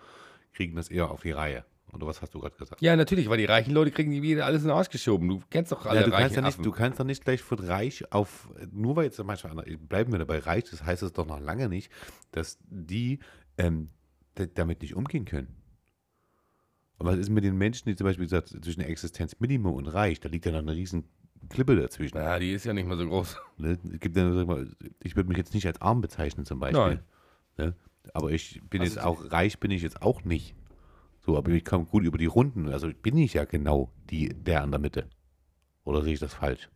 S1: kriegen das eher auf die Reihe. Oder was hast du gerade gesagt?
S3: Ja, natürlich, weil die reichen Leute kriegen die wieder alles in den Arsch geschoben. Du kennst doch alle
S1: Ja, du, kannst
S3: reichen
S1: ja nicht, du kannst doch nicht gleich von reich auf, nur weil jetzt einer- bleiben wir dabei reich, das heißt es doch noch lange nicht, dass die ähm, damit nicht umgehen können. Und was ist mit den Menschen, die zum Beispiel gesagt, zwischen Existenzminimum und reich, da liegt ja noch eine riesen Klippe dazwischen.
S3: Na, die ist ja nicht mehr so groß.
S1: Ne? Gibt ja, ich würde mich jetzt nicht als arm bezeichnen zum Beispiel.
S3: Nein.
S1: Ne? Aber ich bin
S2: Also
S1: jetzt auch, reich bin ich jetzt auch nicht. So, aber ich komme gut über die Runden. Also bin ich ja genau die, der an der Mitte. Oder sehe ich das falsch?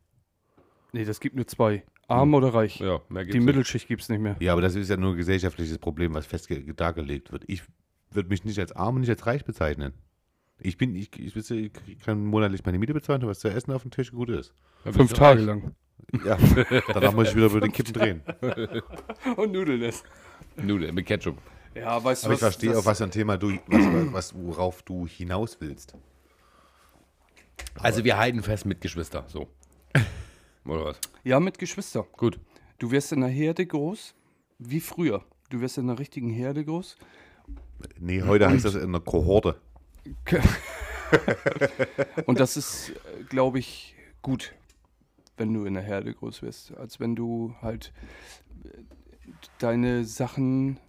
S2: Nee, das gibt nur zwei. Arm oder reich.
S3: Ja, mehr gibt's
S2: Die
S3: nicht.
S2: Mittelschicht gibt es nicht mehr.
S1: Ja, aber das ist ja nur ein gesellschaftliches Problem, was fest ge- dargelegt wird. Ich würde mich nicht als arm und nicht als reich bezeichnen. Ich bin, ich, ich, wisse, ich kann monatlich meine Miete bezahlen, was zu essen auf dem Tisch gut ist.
S3: Ja,
S2: Fünf Tage
S3: reich.
S2: lang.
S1: Ja, danach muss ich wieder über den Kippen drehen.
S2: Und Nudeln essen.
S3: Nudeln mit Ketchup.
S2: Ja, weißt du
S1: Aber ich
S2: was?
S1: verstehe,
S2: das-
S1: auf was für ein Thema du, was, was, worauf du hinaus willst.
S3: Also wir halten fest mit Geschwister, so. Oder was?
S2: Ja, mit Geschwister.
S3: Gut.
S2: Du wirst in einer Herde groß, wie früher. Du wirst in einer richtigen Herde groß.
S1: Nee, heute heißt das in einer Kohorte.
S2: Und das ist, glaube ich, gut, wenn du in der Herde groß wirst. Als wenn du halt äh, deine Sachen,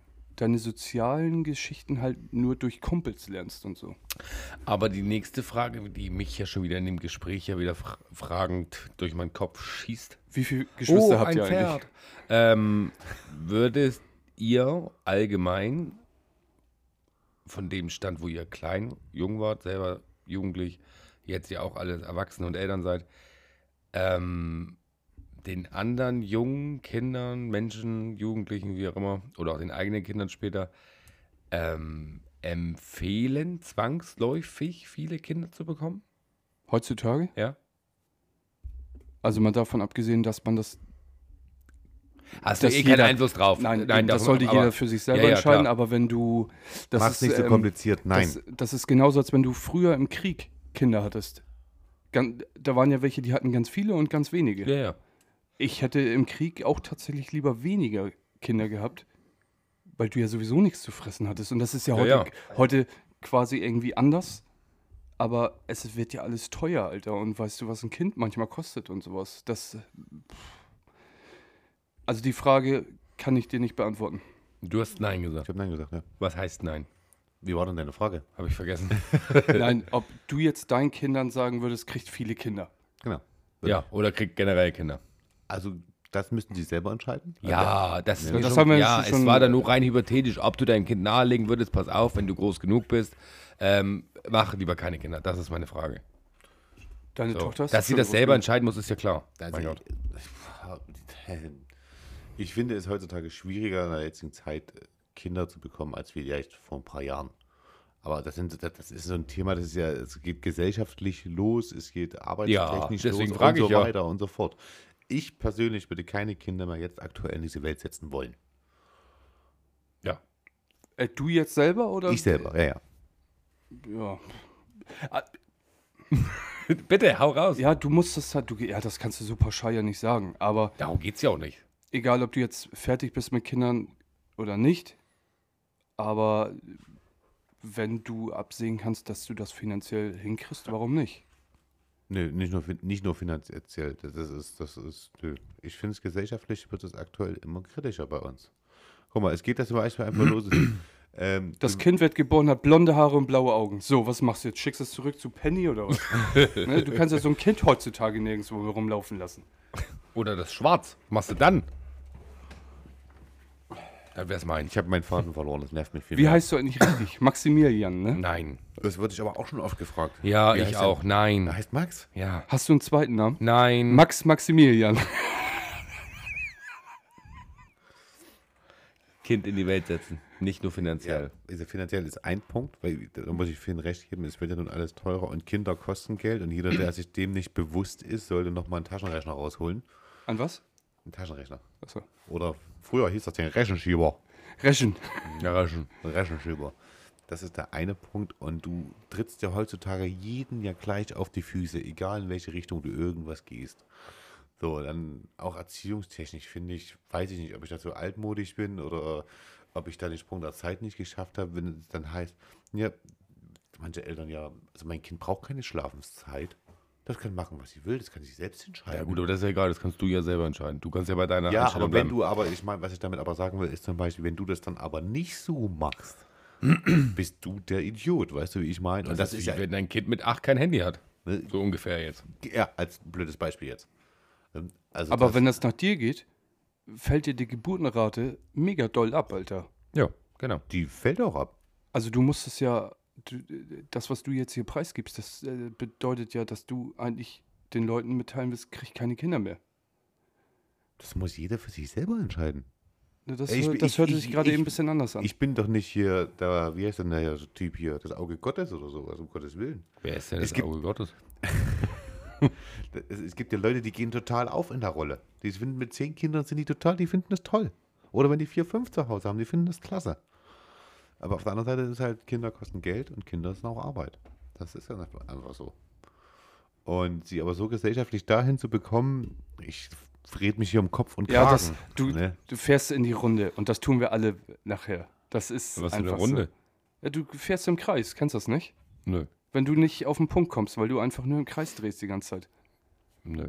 S2: deine sozialen Geschichten halt nur durch Kumpels lernst und so.
S3: Aber die nächste Frage, die mich ja schon wieder in dem Gespräch ja wieder fra fragend durch meinen Kopf schießt.
S2: Wie viele Geschwister
S3: oh,
S2: habt ihr eigentlich?
S3: Pferd. Ähm, würdet ihr allgemein von dem Stand, wo ihr klein, jung wart, selber jugendlich, jetzt ja auch alle Erwachsene und Eltern seid, ähm, den anderen jungen Kindern, Menschen, Jugendlichen, wie auch immer, oder auch den eigenen Kindern später, ähm, empfehlen, zwangsläufig viele Kinder zu bekommen?
S2: Heutzutage?
S3: Ja.
S2: Also mal davon abgesehen, dass man das
S3: Hast du eh keinen
S2: jeder-
S3: Einfluss drauf?
S2: Nein,
S3: Nein
S2: das sollte
S3: aber-
S2: jeder für sich selber
S3: Ja, ja,
S2: entscheiden,
S3: klar.
S2: aber wenn du. Das
S1: Mach's
S2: ist,
S1: nicht so
S2: ähm,
S1: kompliziert. Nein.
S2: Das, das ist genauso, als wenn du früher im Krieg Kinder hattest. Gan- da waren ja welche, die hatten ganz viele und ganz wenige.
S3: Ja, ja.
S2: Ich hätte im Krieg auch tatsächlich lieber weniger Kinder gehabt, weil du ja sowieso nichts zu fressen hattest. Und das ist ja
S3: Ja,
S2: heute,
S3: ja.
S2: heute quasi irgendwie anders. Aber es wird ja alles teuer, Alter. Und weißt du, was ein Kind manchmal kostet und sowas? Das. Also die Frage kann ich dir nicht beantworten.
S3: Du hast Nein
S1: Ich
S3: gesagt.
S1: habe Nein gesagt, ja.
S3: Was heißt Nein?
S1: Wie war denn deine Frage?
S3: Habe ich vergessen.
S2: Nein, ob du jetzt deinen Kindern sagen würdest, kriegt viele Kinder.
S1: Genau.
S3: ja, oder kriegt generell Kinder.
S1: Also, das müssten sie selber entscheiden?
S3: Ja, das, ist
S2: Ja, das
S3: schon,
S2: haben wir
S3: ja,
S2: schon-
S3: es war dann nur rein hypothetisch, ob du deinem Kind nahelegen würdest, pass auf, wenn du groß genug bist, ähm, mach lieber keine Kinder. Das ist meine Frage.
S2: Deine
S3: So.
S2: Tochter ist
S3: Dass sie das selber entscheiden muss, ist ja klar.
S1: Also,
S3: mein Gott.
S1: Ich finde es heutzutage schwieriger in der jetzigen Zeit, äh, Kinder zu bekommen, als vielleicht vor ein paar Jahren. Aber das, sind, das das ist so ein Thema, das ist ja, es geht gesellschaftlich los, es geht arbeitstechnisch
S3: deswegen
S1: los und
S3: ich
S1: so
S3: ja.
S1: weiter und so fort. Ich persönlich würde keine Kinder mehr jetzt aktuell in diese Welt setzen wollen.
S3: Ja.
S2: Äh, du jetzt selber oder?
S1: Ich selber, ja, ja.
S2: Ja.
S3: Bitte, hau raus.
S2: Ja, du musst das halt, du, ja, das kannst du so pauschal ja nicht sagen. Aber
S3: Darum geht's ja auch nicht.
S2: egal, ob du jetzt fertig bist mit Kindern oder nicht, aber wenn du absehen kannst, dass du das finanziell hinkriegst, warum nicht?
S1: Nö, nicht nur, nicht nur finanziell. Das ist, das ist, nö. Ich finde es gesellschaftlich wird es aktuell immer kritischer bei uns. Guck mal, es geht das zum Beispiel einfach los. Ähm,
S2: Das Kind wird geboren, hat blonde Haare und blaue Augen. So, was machst du jetzt? Schickst du es zurück zu Penny oder was? ne, du kannst ja so ein Kind heutzutage nirgendwo rumlaufen lassen.
S3: Oder das Schwarz. Was machst du dann? Dann wär's mein.
S1: ich habe meinen Faden verloren, das nervt mich viel
S2: Wie
S1: mehr.
S2: heißt du eigentlich richtig? Maximilian, ne?
S3: Nein.
S1: Das wurde ich aber auch schon oft gefragt.
S3: Ja,
S1: Wie
S3: ich auch.
S1: Er? Er
S3: Nein.
S1: heißt Max?
S3: Ja.
S2: Hast du einen zweiten Namen?
S3: Nein.
S2: Max Maximilian.
S3: Kind in die Welt setzen. Nicht nur
S1: Ja.
S3: finanziell.
S1: Also finanziell ist ein Punkt, weil da muss ich vielen recht geben, es wird ja nun alles teurer und Kinder kosten Geld und jeder, der sich dem nicht bewusst ist, sollte nochmal einen Taschenrechner rausholen.
S2: An was?
S1: Einen Taschenrechner.
S2: Achso.
S1: Oder früher hieß das den Rechenschieber.
S2: Rechen.
S3: Ja, Raschen.
S1: Ein Rechenschieber. Das ist der eine Punkt und du trittst ja heutzutage jeden ja gleich auf die Füße, egal in welche Richtung du irgendwas gehst. So, dann auch erziehungstechnisch finde ich, weiß ich nicht, ob ich da so altmodisch bin oder ob ich da den Sprung der Zeit nicht geschafft habe, wenn es dann heißt, ja, manche Eltern ja, also mein Kind braucht keine Schlafenszeit. Das kann machen, was sie will, das kann sich selbst entscheiden.
S3: Ja gut, aber das ist ja egal, das kannst du ja selber entscheiden. Du kannst ja bei deiner
S1: Ja,
S3: Einstellung
S1: aber wenn
S3: bleiben.
S1: du aber, ich meine, was ich damit aber sagen will, ist zum Beispiel, wenn du das dann aber nicht so machst, bist du der Idiot, weißt du, wie ich meine? Und das, ist
S3: wie
S1: ja,
S3: wenn dein Kind mit acht kein Handy hat.
S1: ne,
S3: So ungefähr jetzt.
S1: ja, als blödes Beispiel jetzt. Ähm, Also
S2: Aber
S1: das,
S2: wenn das nach dir geht, fällt dir die Geburtenrate mega doll ab, Alter.
S3: Ja. Genau.
S1: Die fällt auch ab.
S2: Also du musst es ja, das, was du jetzt hier preisgibst, das äh, bedeutet ja, dass du eigentlich den Leuten mitteilen willst, krieg keine Kinder mehr.
S1: Das muss jeder für sich selber entscheiden.
S2: Das,
S1: Ich-
S2: das
S1: ich-
S2: hörte
S1: ich-
S2: sich gerade eben ein bisschen anders an.
S1: Ich bin doch nicht hier, da, wie heißt denn der Typ hier, das Auge Gottes oder sowas, um Gottes Willen.
S3: Wer ist denn
S1: Es
S3: das
S1: gibt-
S3: Auge Gottes?
S1: Es, es gibt ja Leute, die gehen total auf in der Rolle. Die finden mit zehn Kindern sind die total, die finden das toll. Oder wenn die vier, fünf zu Hause haben, die finden das klasse. Aber auf der anderen Seite ist halt, Kinder kosten Geld und Kinder sind auch Arbeit. Das ist ja einfach so. Und sie aber so gesellschaftlich dahin zu bekommen, ich red mich hier um Kopf und Kragen.
S2: ja, das, du,
S1: ne?
S2: du fährst in die Runde und das tun wir alle nachher. Das ist
S3: Was für eine
S2: einfach
S3: Runde?
S2: So. Ja, du fährst im Kreis, kennst du das nicht?
S3: Nö.
S2: Wenn du nicht auf den Punkt kommst, weil du einfach nur im Kreis drehst die ganze Zeit.
S3: Nö.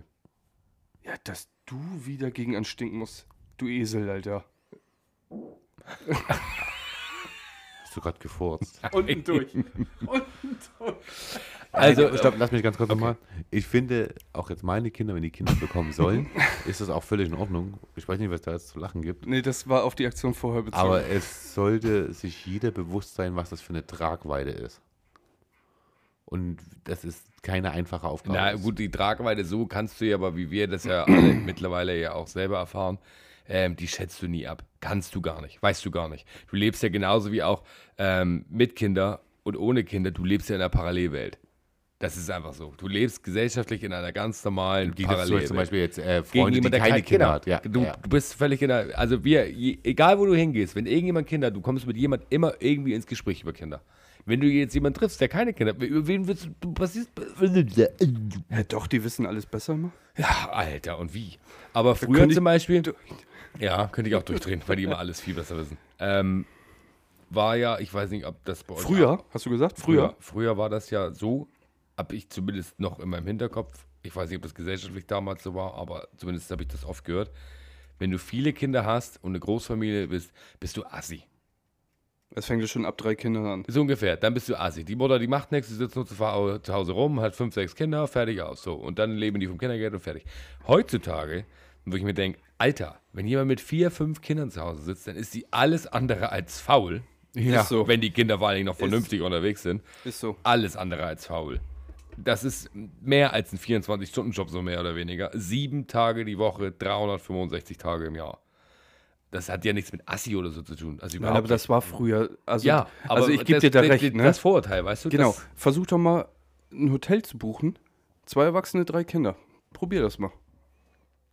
S2: Ja, dass du wieder gegen anstinken musst. Du Esel, Alter.
S1: Hast du gerade gefurzt.
S2: Unten durch. Unten durch.
S3: Also,
S1: stopp, lass mich ganz kurz nochmal. Ich finde, auch jetzt meine Kinder, wenn die Kinder bekommen sollen, ist das auch völlig in Ordnung. Ich weiß nicht, was da jetzt zu lachen gibt.
S2: Nee, das war auf die Aktion vorher bezogen.
S1: Aber es sollte sich jeder bewusst sein, was das für eine Tragweite ist. Und das ist keine einfache Aufgabe.
S3: Na gut, die Tragweite so kannst du ja, aber wie wir das ja alle mittlerweile ja auch selber erfahren, ähm, die schätzt du nie ab. Kannst du gar nicht, weißt du gar nicht. Du lebst ja genauso wie auch ähm, mit Kinder und ohne Kinder, du lebst ja in einer Parallelwelt. Das ist einfach so. Du lebst gesellschaftlich in einer ganz normalen
S1: Gegen
S3: Parallelwelt.
S1: zum Beispiel jetzt äh, Freunde, die
S3: jemand, der
S1: keine
S3: kein-
S1: Kinder hat. Ja,
S3: du,
S1: ja.
S3: du bist völlig in der, also wir, je, egal wo du hingehst, wenn irgendjemand Kinder hat, du kommst mit jemand immer irgendwie ins Gespräch über Kinder. Wenn du jetzt jemanden triffst, der keine Kinder hat, über wen willst du, passiert,
S2: ja, doch, die wissen alles besser immer.
S3: ja, Alter, und wie? Aber früher zum Beispiel, ja, könnte ich auch durchdrehen, weil die immer alles viel besser wissen. Ähm, war ja, ich weiß nicht, ob das bei euch
S2: Früher, hast du gesagt? Früher?
S3: Früher war das ja so, habe ich zumindest noch in meinem Hinterkopf, ich weiß nicht, ob das gesellschaftlich damals so war, aber zumindest habe ich das oft gehört. Wenn du viele Kinder hast und eine Großfamilie bist, bist du assi.
S2: Es fängt ja schon ab drei Kindern an.
S3: So ungefähr. Dann bist du assi. Die Mutter, die macht nichts, die sitzt nur zu Hause rum, hat fünf, sechs Kinder, fertig aus. So. Und dann leben die vom Kindergeld und fertig. Heutzutage, wo ich mir denke, Alter, wenn jemand mit vier, fünf Kindern zu Hause sitzt, dann ist die alles andere als faul.
S2: Ist so.
S3: Wenn die Kinder vor allen Dingen noch vernünftig unterwegs sind.
S2: Ist so.
S3: Alles andere als faul. Das ist mehr als ein 24-Stunden-Job, so mehr oder weniger. Sieben Tage die Woche, 365 Tage im Jahr. Das hat ja nichts mit Assi oder so zu tun. Also
S2: Nein,
S3: überhaupt
S2: aber das war früher. Also,
S3: ja, aber
S2: also ich gebe
S3: das-
S2: dir da
S3: das-
S2: recht, ne?
S3: Das Vorurteil, weißt du?
S2: genau.
S3: Das,
S2: Versuch doch mal, ein Hotel zu buchen. Zwei Erwachsene, drei Kinder. Probier das mal.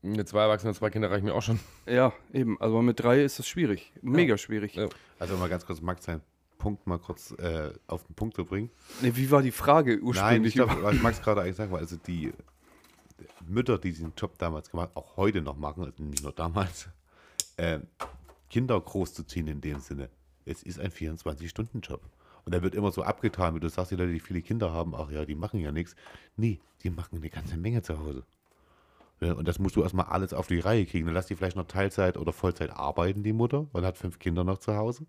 S3: mit zwei Erwachsenen und zwei Kinder reichen mir auch schon.
S2: Ja, eben. Aber mit drei ist das schwierig. Mega schwierig.
S3: Ja.
S1: Also mal ganz kurz, Max, seinen Punkt mal kurz äh, auf den Punkt zu bringen.
S2: Nee, wie war die Frage
S1: Nein,
S2: ursprünglich?
S1: ich glaube, was Max gerade eigentlich sagen war, also die Mütter, die diesen Job damals gemacht auch heute noch machen, also nicht nur damals, äh, Kinder großzuziehen in dem Sinne. Es ist ein 24-Stunden-Job. Und da wird immer so abgetan, wie du sagst, die Leute, die viele Kinder haben, ach ja, die machen ja nichts. Nee, die machen eine ganze Menge zu Hause. Ja, und das musst du erstmal alles auf die Reihe kriegen. Dann lass die vielleicht noch Teilzeit oder Vollzeit arbeiten, die Mutter, und hat fünf Kinder noch zu Hause.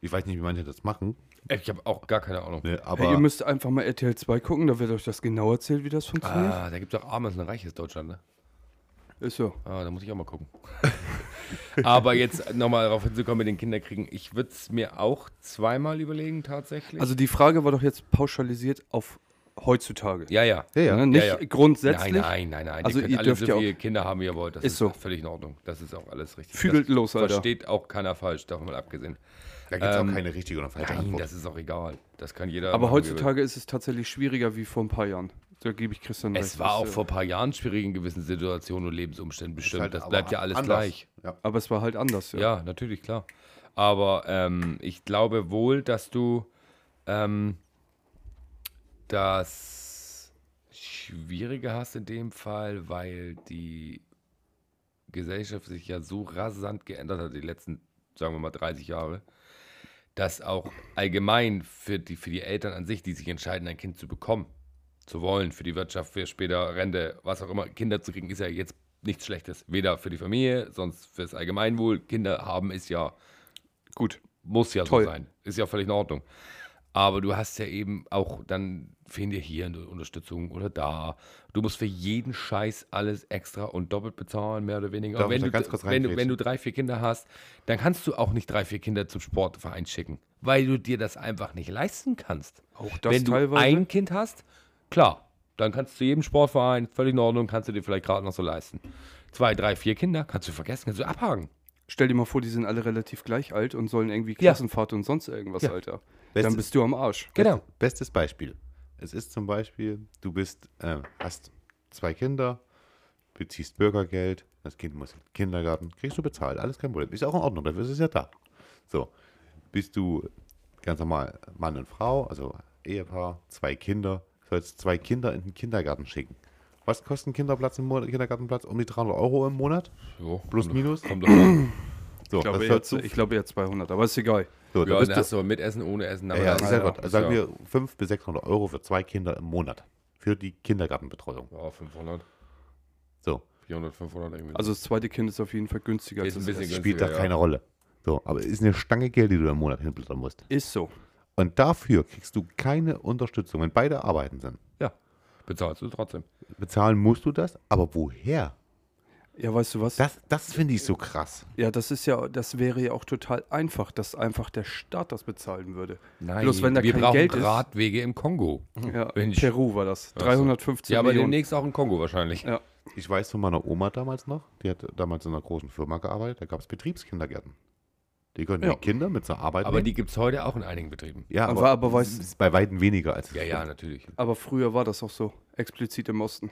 S1: Ich weiß nicht, wie manche das machen,
S3: Ich habe auch gar keine Ahnung.
S1: ne, aber
S2: Hey, ihr müsst einfach mal RTL 2 gucken, da wird euch das genau erzählt, wie das funktioniert.
S3: Ah, da gibt es auch armes und reiches Deutschland, ne?
S2: Ist so.
S3: Ah, da muss ich auch mal gucken. Aber jetzt nochmal darauf hinzukommen mit den Kinderkriegen. Ich würde es mir auch zweimal überlegen, tatsächlich.
S2: Also die Frage war doch jetzt pauschalisiert auf heutzutage.
S3: ja, ja.
S1: ja, ja.
S2: Ne? Nicht
S3: Ja, ja.
S2: grundsätzlich.
S3: Nein, nein, nein, nein.
S2: Also
S3: ihr könnt
S2: ihr
S3: alle
S2: dürft
S3: so
S2: ja auch-
S3: viele Kinder haben, wie ihr wollt. Das
S2: Ist
S3: ist,
S2: so.
S3: völlig in Ordnung. Das ist auch alles richtig.
S2: Fügelt
S3: das
S2: los, Alter.
S3: Versteht auch keiner falsch, davon mal abgesehen.
S1: da gibt es
S3: Ähm,
S1: auch keine richtige oder falsche
S3: Nein,
S1: Antwort.
S3: das ist auch egal. Das kann jeder.
S2: Aber
S3: machen,
S2: heutzutage ist es tatsächlich schwieriger wie vor ein paar Jahren. Da gebe ich Christian recht.
S3: Es war auch
S2: äh,
S3: vor ein paar Jahren schwierig in gewissen Situationen und Lebensumständen bestimmt.
S1: halt
S3: das bleibt ja alles
S1: anders.
S3: gleich.
S1: Ja.
S2: Aber es war halt anders, ja.
S3: Ja, natürlich, klar. Aber ähm, ich glaube wohl, dass du ähm, das Schwierige hast in dem Fall, weil die Gesellschaft sich ja so rasant geändert hat, die letzten, sagen wir mal, 30 Jahre, dass auch allgemein für die, für die Eltern an sich, die sich entscheiden, ein Kind zu bekommen, zu wollen, für die Wirtschaft, für später Rente, was auch immer, Kinder zu kriegen, ist ja jetzt nichts Schlechtes. Weder für die Familie, sonst fürs Allgemeinwohl. Kinder haben ist ja,
S2: Gut.
S3: muss ja
S2: Toll.
S3: so sein. Ist ja völlig in Ordnung. Aber du hast ja eben auch, dann fehlen dir hier eine Unterstützung oder da. Du musst für jeden Scheiß alles extra und doppelt bezahlen, mehr oder weniger.
S1: Darf
S3: wenn, du, wenn, du, wenn du drei, vier Kinder hast, dann kannst du auch nicht drei, vier Kinder zum Sportverein schicken, weil du dir das einfach nicht leisten kannst.
S2: Auch das
S3: wenn du
S2: teilweise.
S3: ein Kind hast, klar, dann kannst du zu jedem Sportverein, völlig in Ordnung, kannst du dir vielleicht gerade noch so leisten. Zwei, drei, vier Kinder, kannst du vergessen, kannst du abhaken.
S2: Stell dir mal vor, die sind alle relativ gleich alt und sollen irgendwie
S3: Ja.
S2: Klassenfahrt und sonst irgendwas,
S3: Ja.
S2: Alter.
S1: Bestes-
S2: Dann bist du am Arsch.
S3: Genau.
S1: Bestes, bestes Beispiel. Es ist zum Beispiel, du bist, äh, hast zwei Kinder, beziehst Bürgergeld, das Kind muss in den Kindergarten, kriegst du bezahlt, alles kein Problem. Ist auch in Ordnung, dafür ist es ja da. So, bist du ganz normal Mann und Frau, also Ehepaar, zwei Kinder, sollst zwei Kinder in den Kindergarten schicken. Was kostet ein Kinderplatz im Monat, Kindergartenplatz? Um die 300 Euro im Monat?
S3: Jo,
S1: Plus,
S3: kommt-
S1: minus?
S3: Kommt.
S1: So,
S2: Ich glaube,
S1: das du,
S2: ich glaube eher 200, aber ist egal.
S1: so,
S3: Ja,
S1: bist
S3: dann
S1: du,
S3: hast du mit Essen, ohne Essen.
S1: ja,
S3: aber
S1: ja,
S3: das ja- ist
S1: sagen
S3: ja-
S1: wir 500 bis 600 Euro für zwei Kinder im Monat. Für die Kindergartenbetreuung.
S3: Ja, 500,
S1: So,
S3: 400, 500 irgendwie.
S2: Also das zweite Kind ist auf jeden Fall günstiger
S3: Ist
S2: als
S3: ein
S2: das
S3: bisschen
S2: erste.
S1: spielt da
S3: günstiger,
S1: keine
S3: ja.
S1: Rolle. So, aber es ist eine Stange Geld, die du im Monat hinblättern musst.
S2: Ist so.
S1: Und dafür kriegst du keine Unterstützung, wenn beide arbeiten sind.
S3: ja, bezahlst du trotzdem.
S1: Bezahlen musst du das, aber woher?
S2: Ja, weißt du was?
S1: Das, das finde ich so krass.
S2: ja, das ist ja, das wäre ja auch total einfach, dass einfach der Staat das bezahlen würde.
S3: Nein,
S2: Bloß wenn da
S3: wir
S2: kein
S3: brauchen
S2: Geld ist-
S3: Radwege im Kongo.
S2: Ja,
S3: Mensch.
S2: Peru war das.
S3: Ach so.
S2: 315
S3: Ja, aber
S2: Millionen.
S3: demnächst auch im Kongo wahrscheinlich.
S2: Ja.
S1: Ich weiß von meiner Oma damals noch, die hat damals in einer großen Firma gearbeitet, da gab es Betriebskindergärten. Die konnten
S2: Ja.
S1: die Kinder mit zur Arbeit
S3: Aber
S1: nehmen.
S3: die gibt es heute auch in einigen Betrieben.
S1: ja,
S2: Aber-
S1: aber,
S2: aber weißt-
S1: ist bei Weitem weniger als
S3: Ja, ja, natürlich.
S2: Aber früher war das auch so, explizit im Osten.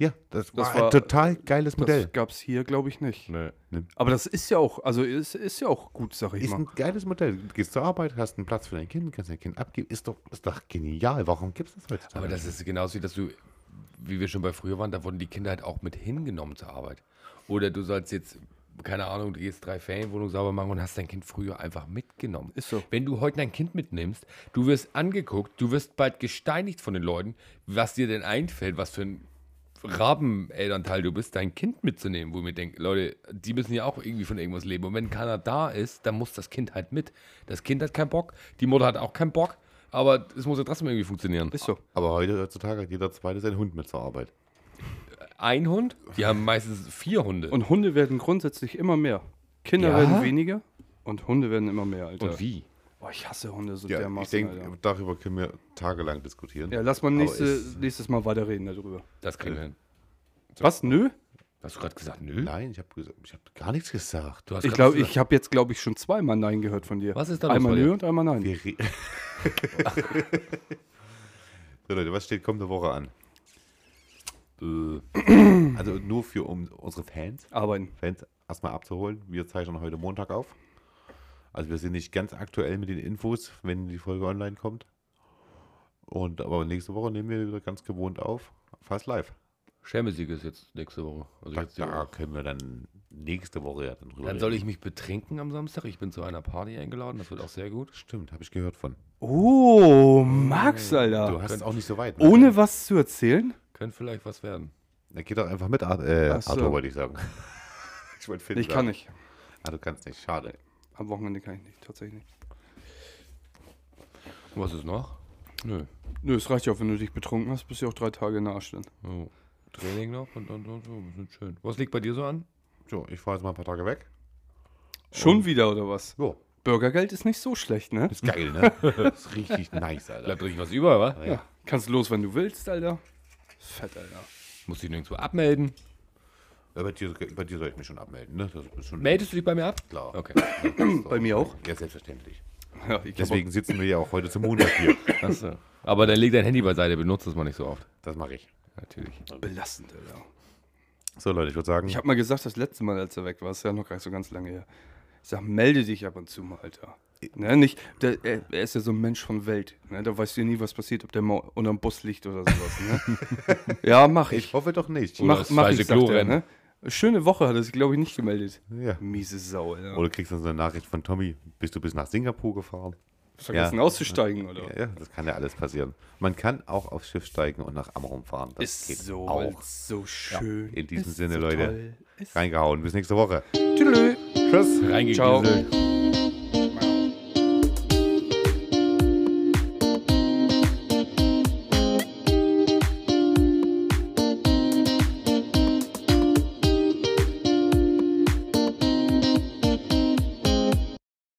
S1: Ja, das,
S2: Das
S1: war,
S2: war-
S1: ein total geiles Modell.
S2: Das gab es hier, glaube ich, nicht.
S3: Nee.
S2: Aber das ist ja auch, also ist, ist ja auch gut, sag ich
S1: Ist
S2: mal.
S1: ein geiles Modell. Du gehst zur Arbeit, hast einen Platz für dein Kind, kannst dein Kind abgeben. Ist doch, ist doch genial. Warum gibt es das heutzutage?
S3: Aber das ist genauso wie, dass du, wie wir schon bei früher waren, da wurden die Kinder halt auch mit hingenommen zur Arbeit. Oder du sollst jetzt, keine Ahnung, du gehst drei Ferienwohnungen sauber machen und hast dein Kind früher einfach mitgenommen.
S2: Ist so.
S3: Wenn du heute dein Kind mitnimmst, du wirst angeguckt, du wirst bald gesteinigt von den Leuten, was dir denn einfällt, was für ein Rabenelternteil du bist, dein Kind mitzunehmen, wo ich mir denke, Leute, die müssen ja auch irgendwie von irgendwas leben. Und wenn keiner da ist, dann muss das Kind halt mit. Das Kind hat keinen Bock, die Mutter hat auch keinen Bock, aber es muss ja trotzdem irgendwie funktionieren.
S2: Ist so.
S1: Aber heute, heutzutage hat jeder zweite seinen Hund mit zur Arbeit.
S3: Ein Hund, die haben meistens vier Hunde.
S2: Und Hunde werden grundsätzlich immer mehr. Kinder
S3: Ja?
S2: werden weniger und Hunde werden immer mehr, Alter.
S3: Und wie?
S2: Boah, ich hasse Hunde so
S1: Ja, ich
S2: dermaßen,
S1: denke,
S2: Alter.
S1: darüber können wir tagelang diskutieren.
S2: Ja, lass mal nächste, nächstes Mal weiterreden darüber.
S3: Das kriegen wir hin.
S2: Was? Nö?
S3: Hast du gerade gesagt, nö?
S1: Nein, ich habe ich hab gar nichts gesagt.
S3: Du hast
S2: Ich glaube, ich habe jetzt, glaube ich, schon zweimal Nein gehört von dir.
S3: Was ist da los
S2: Einmal? Nö und einmal Nein.
S1: So Leute, was steht kommende Woche an?
S3: Äh,
S1: Also nur für um unsere Fans,
S2: Arbeiten.
S1: Fans erstmal abzuholen. Wir zeichnen heute Montag auf. Also wir sind nicht ganz aktuell mit den Infos, wenn die Folge online kommt. Und aber nächste Woche nehmen wir wieder ganz gewohnt auf. Fast live.
S3: Schermesieg ist jetzt nächste Woche. Also
S1: Da,
S3: jetzt
S1: da können wir dann nächste Woche ja dann drüber
S3: Dann soll
S1: reden.
S3: ich mich betrinken am Samstag. Ich bin zu einer Party eingeladen. Das wird auch sehr gut.
S1: Stimmt, habe ich gehört von.
S2: Oh, Max, Alter.
S1: Du hast es auch nicht so weit. ne?
S2: Ohne was zu erzählen?
S3: Könnte vielleicht was werden.
S1: Dann geht doch einfach mit, Ar äh,
S2: Ach so.
S1: Arthur, wollte ich sagen. ich wollte Finn
S2: Ich
S1: sagen.
S2: kann nicht.
S1: Ah, du kannst nicht, schade.
S2: Am Wochenende kann ich nicht, tatsächlich nicht.
S3: Und was ist noch? Nö.
S2: Nö, es reicht ja auch, wenn du dich betrunken hast, bist du ja auch drei Tage in der Arsch dann.
S3: Oh. Training noch und dann und so. Das ist schön. Was liegt bei dir so an?
S1: So, ich fahre jetzt mal ein paar Tage weg.
S2: Schon wieder, oder was?
S1: Jo,
S2: Bürgergeld ist nicht so schlecht, ne?
S1: ist geil, ne? das ist richtig nice, Alter.
S3: Bleibt richtig was über, wa?
S2: Ja. Kannst los, wenn du willst, Alter. Fett, Alter.
S3: Muss dich nirgendwo abmelden.
S1: Ja, bei, dir, bei dir soll ich mich schon abmelden, ne? Das ist schon
S3: Meldest du dich bei mir ab?
S1: klar.
S3: Okay.
S2: Bei mir auch.
S1: Ja, selbstverständlich.
S2: Ja, ich
S1: Deswegen sitzen wir ja auch heute zum Montag hier.
S3: Achso. Aber dann leg dein Handy beiseite, benutzt es mal nicht so oft.
S1: Das mache ich.
S3: Natürlich.
S2: Belastend, Alter.
S1: So, Leute, ich würde sagen,
S2: Ich habe mal gesagt, das letzte Mal, als er weg war, ist ja noch gar nicht so ganz lange her. Ich sag, melde dich ab und zu mal, Alter. Ne, nicht, der, er, er ist ja so ein Mensch von Welt. Ne? Da weißt du ja nie, was passiert, ob der mal unterm Bus liegt oder sowas. Ne? ja, mach ich.
S1: ich hoffe doch nicht.
S2: Mach,
S3: das
S2: mach ich, sagt er, ne? Schöne Woche hat er sich, glaube ich, nicht gemeldet.
S1: Ja.
S2: Miese Sau, Alter.
S1: Oder du kriegst dann so eine Nachricht von Tommy, bist du bis nach Singapur gefahren?
S2: Vergessen
S1: Ja.
S2: auszusteigen, oder?
S1: Ja, ja, das kann ja alles passieren. Man kann auch aufs Schiff steigen und nach Amrum fahren. Das
S2: Ist
S1: geht
S2: so,
S1: auch.
S2: so schön.
S1: In diesem
S2: Ist
S1: Sinne,
S2: so
S1: Leute.
S2: toll.
S1: Reingehauen. Bis nächste Woche.
S2: Tschüss.
S1: Tschüss.
S3: Reingegieselt.
S2: Ciao.